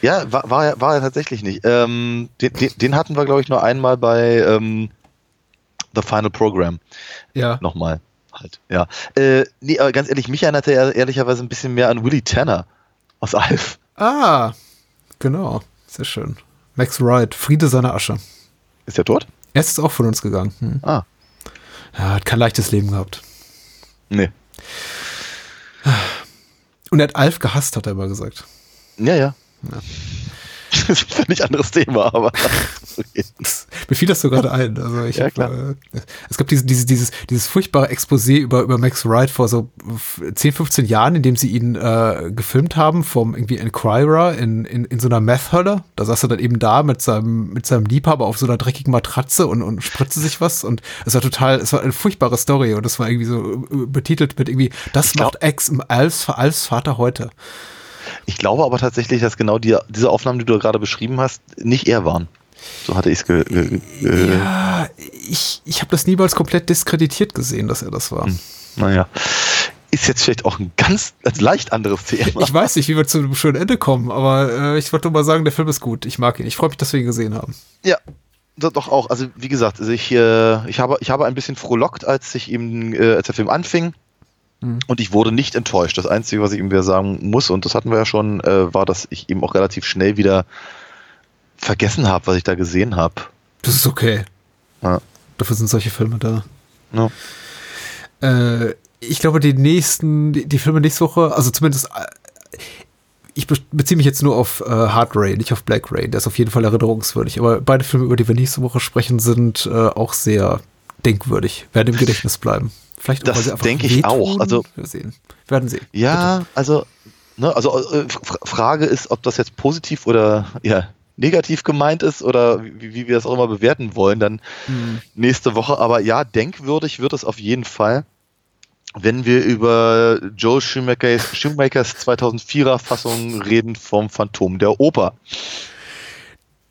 Ja, war, war, er- war er tatsächlich nicht. Ähm, den, den, den hatten wir, glaube ich, nur einmal bei ähm, The Final Program. Ja. Nochmal. Halt, ja. Äh, nee, aber ganz ehrlich, mich erinnerte er ehrlicherweise ein bisschen mehr an Willie Tanner aus Alf. Ah, genau. Sehr schön. Max Wright, Friede seiner Asche. Ist der tot? Er ist auch von uns gegangen. Hm. Ah, Ja, hat kein leichtes Leben gehabt. nee. Und er hat Alf gehasst, hat er immer gesagt. Ja, ja. Das ist ein völlig anderes Thema, aber okay. Mir fiel das so gerade ein. Also ich Ja, hab, klar. äh, es gab diese, diese, dieses, dieses furchtbare Exposé über, über Max Wright vor so 10, 15 Jahren, in dem sie ihn äh, gefilmt haben vom irgendwie Enquirer in, in, in so einer Meth-Hölle. Da saß er dann eben da mit seinem, mit seinem Liebhaber auf so einer dreckigen Matratze und, und spritzte sich was. Und es war total, es war eine furchtbare Story und das war irgendwie so äh, betitelt mit irgendwie, das glaub- macht Ex im Alfs, Alfs Vater heute. Ich glaube aber tatsächlich, dass genau die, diese Aufnahmen, die du gerade beschrieben hast, nicht er waren. So hatte ich es ge, ge, Ja, ich, ich habe das niemals komplett diskreditiert gesehen, dass er das war. Naja. Ist jetzt vielleicht auch ein ganz also leicht anderes Thema. Ich weiß nicht, wie wir zu einem schönen Ende kommen, aber äh, ich wollte nur mal sagen, der Film ist gut. Ich mag ihn. Ich freue mich, dass wir ihn gesehen haben. Ja, do- doch auch. Also wie gesagt, also ich, äh, ich, habe, ich habe ein bisschen frohlockt, als ich ihm, äh, als der Film anfing. Mhm. Und ich wurde nicht enttäuscht. Das Einzige, was ich ihm wieder sagen muss, und das hatten wir ja schon, äh, war, dass ich eben auch relativ schnell wieder vergessen habe, was ich da gesehen habe. Das ist okay. Ja. Dafür sind solche Filme da. Ja. Äh, ich glaube, die nächsten, die, die Filme nächste Woche, also zumindest, äh, ich be beziehe mich jetzt nur auf äh, Hard Rain, nicht auf Black Rain. Der ist auf jeden Fall erinnerungswürdig. Aber beide Filme, über die wir nächste Woche sprechen, sind äh, auch sehr denkwürdig, werden im Gedächtnis bleiben. Vielleicht auch, Das denke ich auch. Also- wir sehen. Wir werden sehen. Ja, also, ne, also äh, Frage ist, ob das jetzt positiv oder ja, negativ gemeint ist oder wie, wie wir das auch immer bewerten wollen, dann Hm. nächste Woche. Aber ja, denkwürdig wird es auf jeden Fall, wenn wir über Joel Schumachers, Schumachers 2004er Fassung reden vom Phantom der Oper.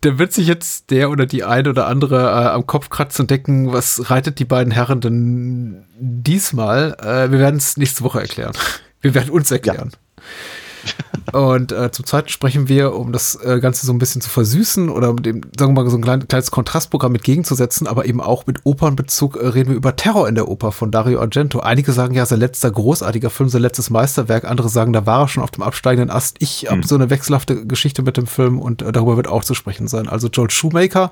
Da wird sich jetzt der oder die eine oder andere äh, am Kopf kratzen und denken, was reitet die beiden Herren denn diesmal? Äh, wir werden es nächste Woche erklären. Wir werden uns erklären. Und äh, zum Zweiten sprechen wir, um das äh, Ganze so ein bisschen zu versüßen oder um dem, sagen wir mal, so ein klein, kleines Kontrastprogramm entgegenzusetzen, aber eben auch mit Opernbezug äh, reden wir über Terror in der Oper von Dario Argento. Einige sagen ja, sein letzter großartiger Film, sein letztes Meisterwerk. Andere sagen, da war er schon auf dem absteigenden Ast. Ich habe so eine wechselhafte Geschichte mit dem Film und äh, darüber wird auch zu sprechen sein. Also Joel Shoemaker,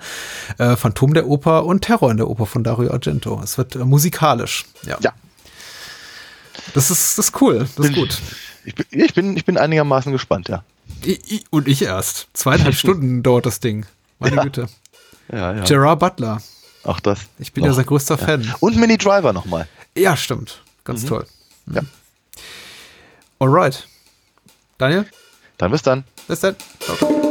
äh, Phantom der Oper und Terror in der Oper von Dario Argento. Es wird äh, musikalisch. Ja. Ja. Das ist, das ist cool. Das ist gut. Ich bin, ich bin, ich bin einigermaßen gespannt, ja. Und ich erst. Zweieinhalb [laughs] Stunden dauert das Ding. Meine Ja. Güte. Ja, ja. Gerard Butler. Auch das. Ich bin ja noch. sein größter Fan. Und Mini Driver nochmal. Ja, stimmt. Ganz toll. Ja. Alright. Daniel, Dann bis dann. bis dann. Ciao.